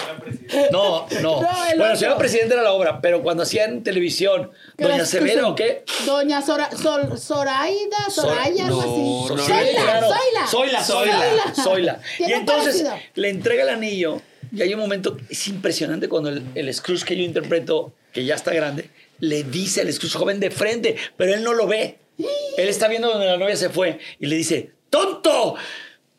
No, no. Bueno, se llama presidente de la obra, pero cuando hacían televisión, Que Doña Severa o qué? Doña Sora, Sol- Zoraida, Soraya, algo no, así. Zoila. Zoila, Zoila, Zoila. Zoila. Y entonces parecido. le entrega el anillo y hay un momento, es impresionante cuando el, el Scrooge que yo interpreto, que ya está grande, le dice al Scrooge joven de frente, pero él no lo ve. Él está viendo donde la novia se fue y le dice, tonto,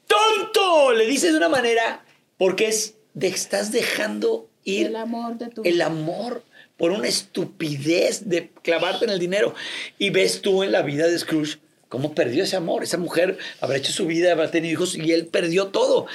tonto. Le dice de una manera, porque es, de, estás dejando ir El amor de tu el amor por una estupidez de clavarte en el dinero. Y ves tú en la vida de Scrooge cómo perdió ese amor. Esa mujer habrá hecho su vida, habrá tenido hijos y él perdió todo.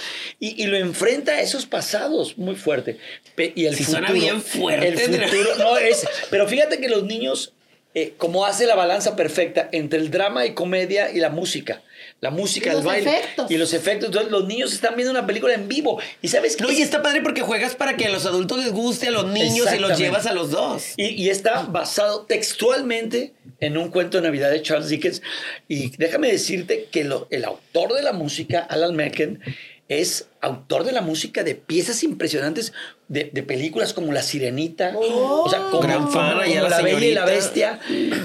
Y, y lo enfrenta a esos pasados muy fuerte. Pe- Y el Sí, futuro. suena bien fuerte. El futuro, no es. Pero fíjate que los niños, eh, como hace la balanza perfecta entre el drama y comedia y la música. La música, Y el los baile efectos. y los efectos. Entonces, los niños están viendo una película en vivo. Y sabes No, qué? y está padre porque juegas para que a los adultos les guste, a los niños y los llevas a los dos. Y, y está basado textualmente en un cuento de Navidad de Charles Dickens. Y déjame decirte que lo- el autor de la música, Alan Menken, es autor de la música de piezas impresionantes de, de películas como La Sirenita, o sea, como, Gran fan, como- como la La Bella y la. Bestia,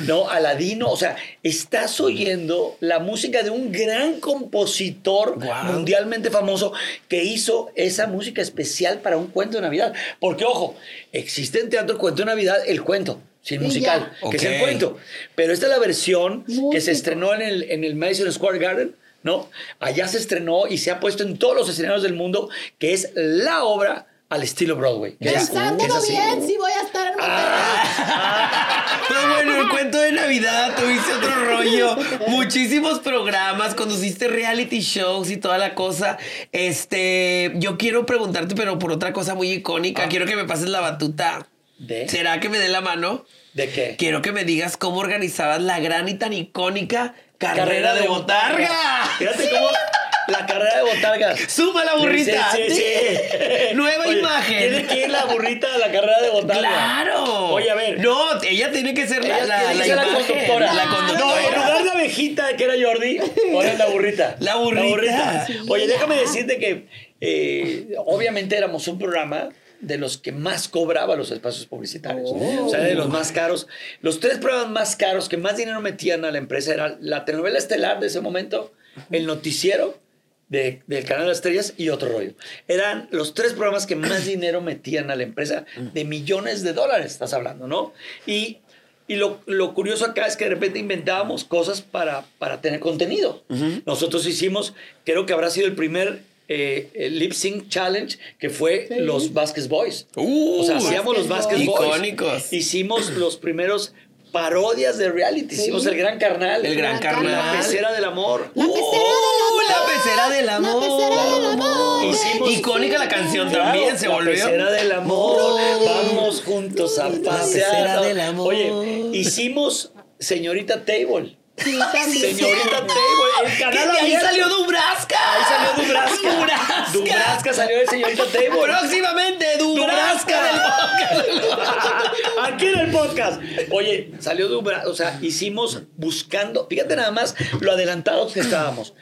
¿no? Aladino, o sea, estás oyendo la música de un gran compositor mundialmente famoso que hizo esa música especial para un cuento de Navidad. Porque, ojo, existe en teatro cuento de Navidad el cuento, sin musical, ya. que es el cuento. Pero esta es la versión que Músico. se estrenó en el, en el Madison Square Garden, ¿no? Allá se estrenó y se ha puesto en todos los escenarios del mundo, que es la obra al estilo Broadway. es- Pensándolo bien, sí voy a estar en Monterrey. Pero bueno, el cuento de Navidad, tuviste otro rollo. Muchísimos programas, conduciste reality shows y toda la cosa. Este, yo quiero preguntarte, pero por otra cosa muy icónica. Quiero que me pases la batuta. ¿De? ¿Será que me dé la mano? ¿De qué? Quiero que me digas cómo organizabas la gran y tan icónica carrera, de botarga. Fíjate cómo la carrera de botargas. Suma la burrita. Sí, sí, sí. Nueva Oye, imagen. Tiene que ir la burrita a la carrera de botarga. Claro. Oye, a ver. No, ella tiene que ser la, la, la la conductora. La No, en conductora. lugar de la abejita que era Jordi, ahora es la burrita. La burrita. Sí, Oye, ya. déjame decirte que eh, obviamente éramos un programa de los que más cobraba los espacios publicitarios. Oh. O sea, de los más caros. Los tres programas más caros que más dinero metían a la empresa eran la telenovela estelar de ese momento, el noticiero de- del canal de las estrellas y otro rollo. Eran los tres programas que más dinero metían a la empresa, de millones de dólares, estás hablando, ¿no? Y, y lo, lo curioso acá es que de repente inventábamos cosas para, para tener contenido. Nosotros hicimos, creo que habrá sido el primer eh, el Lip Sync Challenge, que fue Sí. los Vasquez Boys. Uh, o sea, hacíamos los Vasquez Boys. Icónicos. Hicimos los primeros parodias de reality. Sí. Hicimos el Gran Carnal. El Gran Carnal. La pecera del amor. La pecera del Uh, amor. La pecera del amor. La pecera del amor. Hicimos- Icónica la canción Claro, también se la volvió. pecera del amor. Vamos juntos a La pasear. pecera del amor. Oye, hicimos Señorita Table. Sí, también. Señorita Table. El Que canal ahí salió Dubrasca. Ahí salió Dubrasca. Dubrasca. Dubrasca salió de Señorita Table. Próximamente Dubrasca. Aquí en el podcast. Oye, salió Dubra, o sea, hicimos buscando, fíjate nada más lo adelantados que estábamos.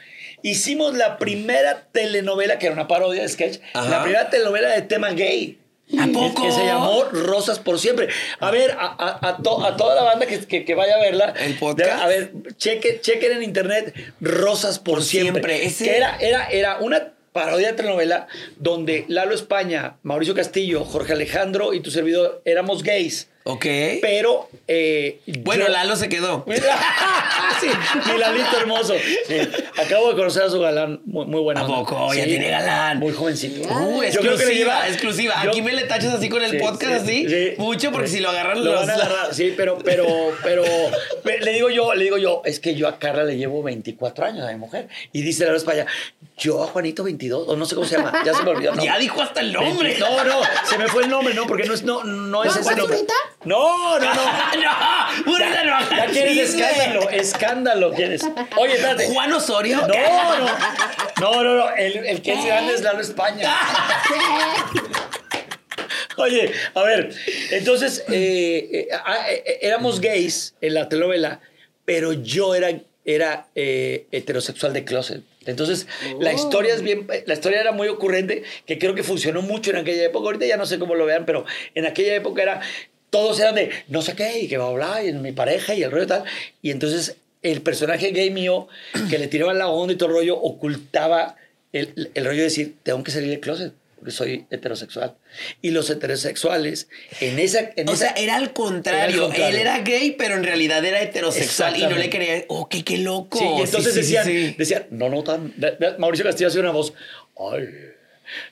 Hicimos la primera telenovela, que era una parodia de sketch, Ajá. la primera telenovela de tema gay. ¿A poco? Que se llamó Rosas por Siempre. A ver, a, a- a to- a toda la banda que, que- que vaya a verla. ¿El podcast? A ver, cheque, chequen en internet Rosas por, Por Siempre. Siempre, ese- Que era, era, era una parodia de telenovela donde Lalo España, Mauricio Castillo, Jorge Alejandro y tu servidor éramos gays. Ok. Pero. eh, Bueno, yo- Lalo se quedó. sí, mi Lalito hermoso. Sí, Acabo de conocer a su galán, muy, muy buena. ¿A onda. poco? Ya Sí, tiene galán. Muy jovencito. Uh, Yo creo que le exclusiva, lleva- exclusiva. yo- Aquí me le tachas así con el Sí, podcast, sí, así. sí. Mucho, porque Sí. si lo agarran Lo los. van a agarrar, sí, pero, pero, pero, pe- le digo yo, le digo yo, es que yo a Carla le llevo 24 años a mi mujer. Y dice la España, yo a Juanito 22, o no sé cómo se llama, ya se me olvidó. no. Ya dijo hasta el nombre. No, no, se me fue el nombre, no, porque no es, no, no es ¿No, ese nombre. Juanita? No, no, no. no, ahorita no Ya quieres escándalo, escándalo quieres. Oye, espérate. Juan Osorio. No, no. No, no, no. El, el que es grande es Lalo España. Oye, a ver, entonces eh, eh, ah, eh, éramos gays en la telenovela, pero yo era, era eh, heterosexual de closet. Entonces, la historia es bien, la historia era muy ocurrente, que creo que funcionó mucho en aquella época. Ahorita ya no sé cómo lo vean, pero en aquella época era, todos eran de no sé qué, y que va a hablar, y mi pareja, y el rollo tal. Y entonces, el personaje gay mío, que le tiraban la onda y todo el rollo, ocultaba el, el rollo de decir, tengo que salir del closet, porque soy heterosexual. Y los heterosexuales, en esa... En O esa- sea, era al contrario. Contrario. Él era gay, pero en realidad era heterosexual y no le Exactamente. quería. Oh, qué, qué loco. Sí, y entonces Sí, sí, decían, no, no tan. de- de- Mauricio Castillo hacía una voz, ay,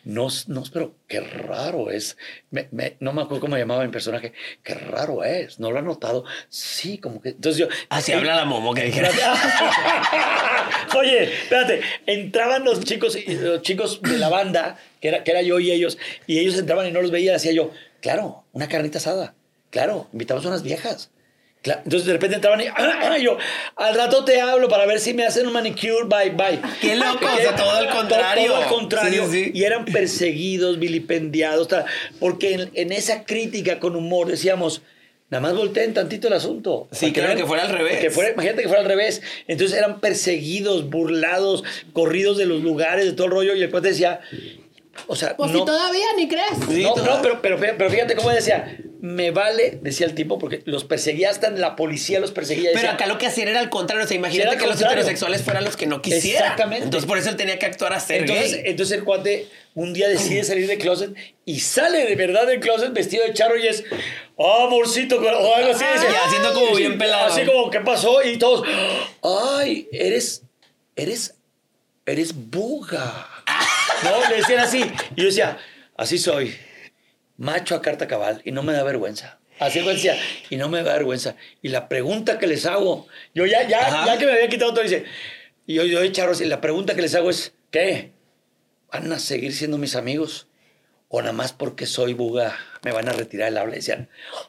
no, no, pero qué raro es. Me- me- no me acuerdo cómo llamaba mi personaje, qué raro es, ¿no lo ha notado? Sí, como que. Entonces yo. Así eh, habla la momo que dijera. Oye, espérate, entraban los chicos, y los chicos de la banda, que era, que era yo y ellos, y ellos entraban y no los veía, decía yo, claro, una carnita asada, claro, invitamos a unas viejas. Entonces de repente entraban y "Ah, yo, al rato te hablo para ver si me hacen un manicure, bye, bye. Qué loco, o sea, todo al contrario. Todo al contrario. Sí, sí. Y eran perseguidos, vilipendiados, tal, porque en, en esa crítica con humor decíamos, nada más volteen tantito el asunto. Sí, vean- que fuera al revés. Que fuera, imagínate que fuera al revés. Entonces eran perseguidos, burlados, corridos de los lugares, de todo el rollo. Y el cuate decía, o sea, Pues no, si todavía ni crees. Sí, no, todavía. no, pero, pero fíjate cómo decía, me vale, decía el tipo, porque los perseguía hasta en la policía, los perseguía. Pero decía, acá lo que hacían era al contrario. O sea, imagínate que los heterosexuales fueran los que no quisieran. Exactamente. Entonces por eso él tenía que actuar a ser entonces, gay. entonces el cuate un día decide salir del closet y sale de verdad del closet vestido de charro y es, ah, amorcito, o algo así. dice, Y haciendo como bien pelado. Así como, ¿qué pasó? Y todos, ay, eres, eres, eres buga. No, le decían así. Y yo decía, así soy, macho a carta cabal y no me da vergüenza. Así me decía, y no me da vergüenza. Y la pregunta que les hago, yo ya, ya, Ajá. ya que me había quitado todo, dice, y yo, yo, charros, y la pregunta que les hago es, ¿qué? ¿Van a seguir siendo mis amigos? ¿O nada más porque soy buga me van a retirar el habla? Y decían,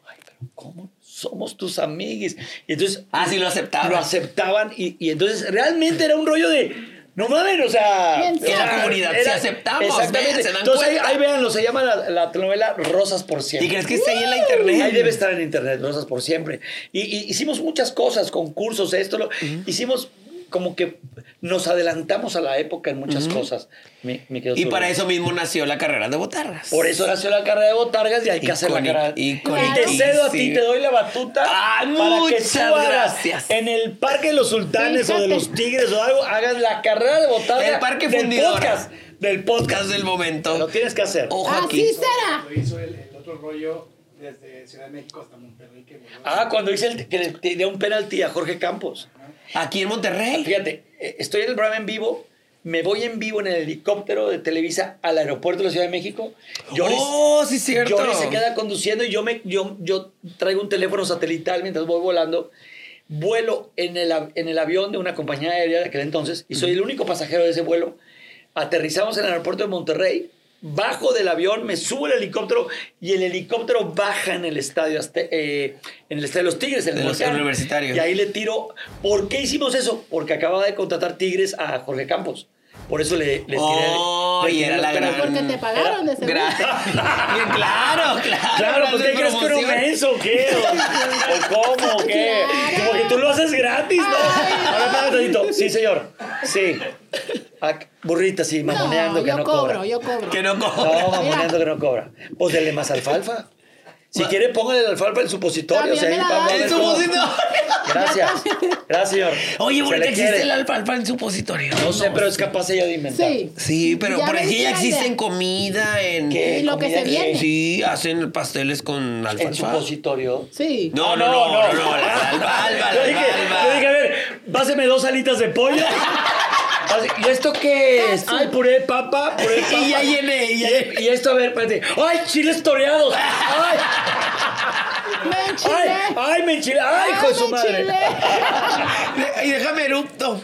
ay, pero ¿cómo somos tus amiguis? Y entonces... Ah, sí, lo aceptaban. Lo aceptaban y, y entonces realmente era un rollo de... No mames, o sea... Que la era- comunidad sí aceptamos, Exactamente. vean, se dan entonces ahí, cuenta. ahí véanlo, se llama la, la telenovela Rosas por Siempre. ¿Y crees que está ahí en la internet? Ahí debe estar en internet, Rosas por Siempre. Y, y hicimos muchas cosas, concursos, esto, lo, hicimos como que nos adelantamos a la época en muchas cosas. mi- mi querido Y para eso mismo nació la carrera de botargas. Por eso nació la carrera de botargas y hay que hacer la carrera. Y te cedo a ti, te doy la batuta Ay, para que tú muchas hagas gracias. en el Parque de los Sultanes o de los Tigres o algo, hagas la carrera de botargas El Parque del podcast. Del podcast. Podcast del momento. Lo tienes que hacer. Ojo Así aquí. será. Lo hizo el, el otro rollo desde Ciudad de México hasta Monterrey. Que. Ah, cuando hice el, que le tiré un penalti a Jorge Campos. Aquí en Monterrey. Fíjate, eh, estoy en el programa en vivo, me voy en vivo en el helicóptero de Televisa al aeropuerto de la Ciudad de México. Joris, oh, sí, cierto. Joris se queda conduciendo y yo, me, yo, yo traigo un teléfono satelital mientras voy volando. Vuelo en el, en el avión de una compañía aérea de aquel entonces y soy el único pasajero de ese vuelo. Aterrizamos en el aeropuerto de Monterrey. Bajo del avión, me subo el helicóptero y el helicóptero baja en el estadio, eh, en el estadio de los Tigres, en el De los universitarios. Y ahí le tiro. ¿Por qué hicimos eso? Porque acababa de contratar Tigres a Jorge Campos. Por eso le, le tiré. Oh, le y tiré era la gran- Porque te pagaron de seguro. Claro, claro. Claro, pues ¿qué crees que era un menso o qué? ¿O, o cómo? ¿O qué? Claro. Como que tú lo haces gratis, ¿no? Ay, no. Ahora espérame tantito. Sí, señor. Sí. Ah, burrita, sí, mamoneando No, que yo no cobro, cobra. yo cobro. Que no cobra. No, mamoneando que no cobra. Pues dele más alfalfa. Si quiere, póngale el alfalfa en supositorio. También o sea, ahí la vamos supositorio. Gracias. Gracias, señor. Oye, bonita, le existe quiere. el alfalfa en supositorio. No sé, pero es capaz ella de inventar. Sí. Sí, pero Ya por aquí ya la existen idea. comida en. ¿Qué? Y lo que ¿Comida se qué? viene. Sí, hacen pasteles con En alfalfa. supositorio. Sí. No, no, no, no, no, la alfalfa, Yo la dije, alfalfa. yo dije, a ver, páseme dos alitas de pollo. Así, ¿Y esto qué es? Ay, puré de papa, puré de papa. Y ya llené, y ya llené. Y esto, a ver, espérate. ¡Ay, chiles toreados! ¡Ay! Me enchilé. ¡Ay! ¡Ay, me enchilé! ¡Ay, hijo de su me madre! enchilé. Y déjame erupto.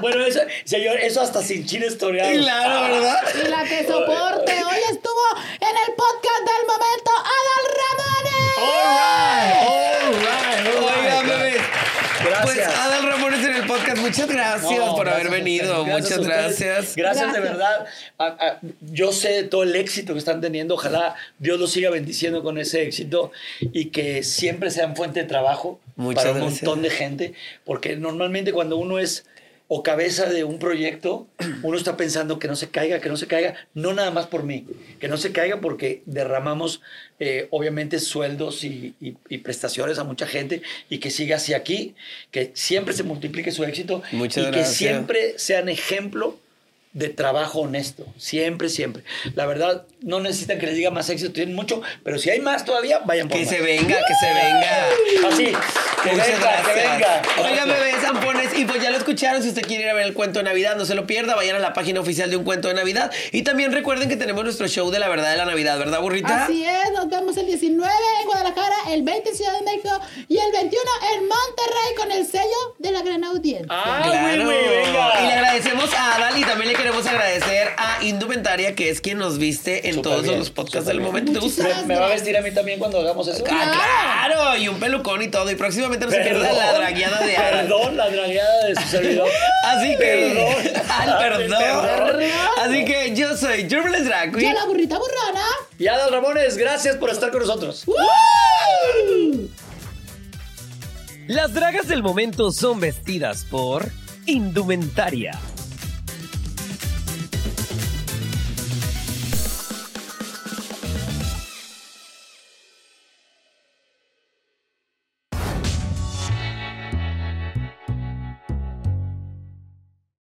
Bueno, eso, señor, eso hasta sin chiles toreados. Claro, ¿verdad? Y la que soporte. Hoy estuvo en el podcast del momento Adal Ramones. Oigan, bebés. Gracias. Pues Adal Ramones en el podcast, muchas gracias No, por gracias haber venido. muchas gracias. Gracias de verdad. A- a- yo sé todo el éxito que están teniendo. Ojalá Dios los siga bendiciendo con ese éxito y que siempre sean fuente de trabajo Muchas para un montón de gente. Porque normalmente cuando uno es o cabeza de un proyecto, uno está pensando que no se caiga, que no se caiga, no nada más por mí, que no se caiga porque derramamos eh, obviamente sueldos y, y- y prestaciones a mucha gente y que siga así aquí, que siempre se multiplique su éxito Muchas y que siempre sean ejemplo de trabajo honesto, siempre, siempre. La verdad, no necesitan que les diga más éxito, tienen mucho, pero si hay más todavía, vayan por Que más. se venga, que se venga. Así, que Muchas venga, que gracias. venga. Oigan, bebés zampones, y pues ya lo escucharon. Si usted quiere ir a ver el cuento de Navidad, no se lo pierda. Vayan a la página oficial de Un Cuento de Navidad. Y también recuerden que tenemos nuestro show de la verdad de la Navidad, ¿verdad, burrita? Así es, nos vemos el 19 en Guadalajara, el 20 en Ciudad de México y el 21 en Monterrey con el sello de la gran audiencia. Ah, Claro. venga. Y le agradecemos a Adal y también le queremos agradecer a Indumentaria, que es quien nos viste en Súper todos bien, los podcasts del bien. momento. ¿Te gusta? Muchísimas ¿Me, me va a vestir a mí también cuando hagamos eso? Ah, claro, y un pelucón y todo. Y próximamente no se pierda la dragueada de Adal. Perdón, la dragueada de su servidor. Así que. Perdón. Al perdón. Perdón. Así que yo soy Turbulence Drag Yo Queen. la burrita burrona. Y Adal Ramones, gracias por estar con nosotros. ¡Woo! Las dragas del momento son vestidas por Indumentaria.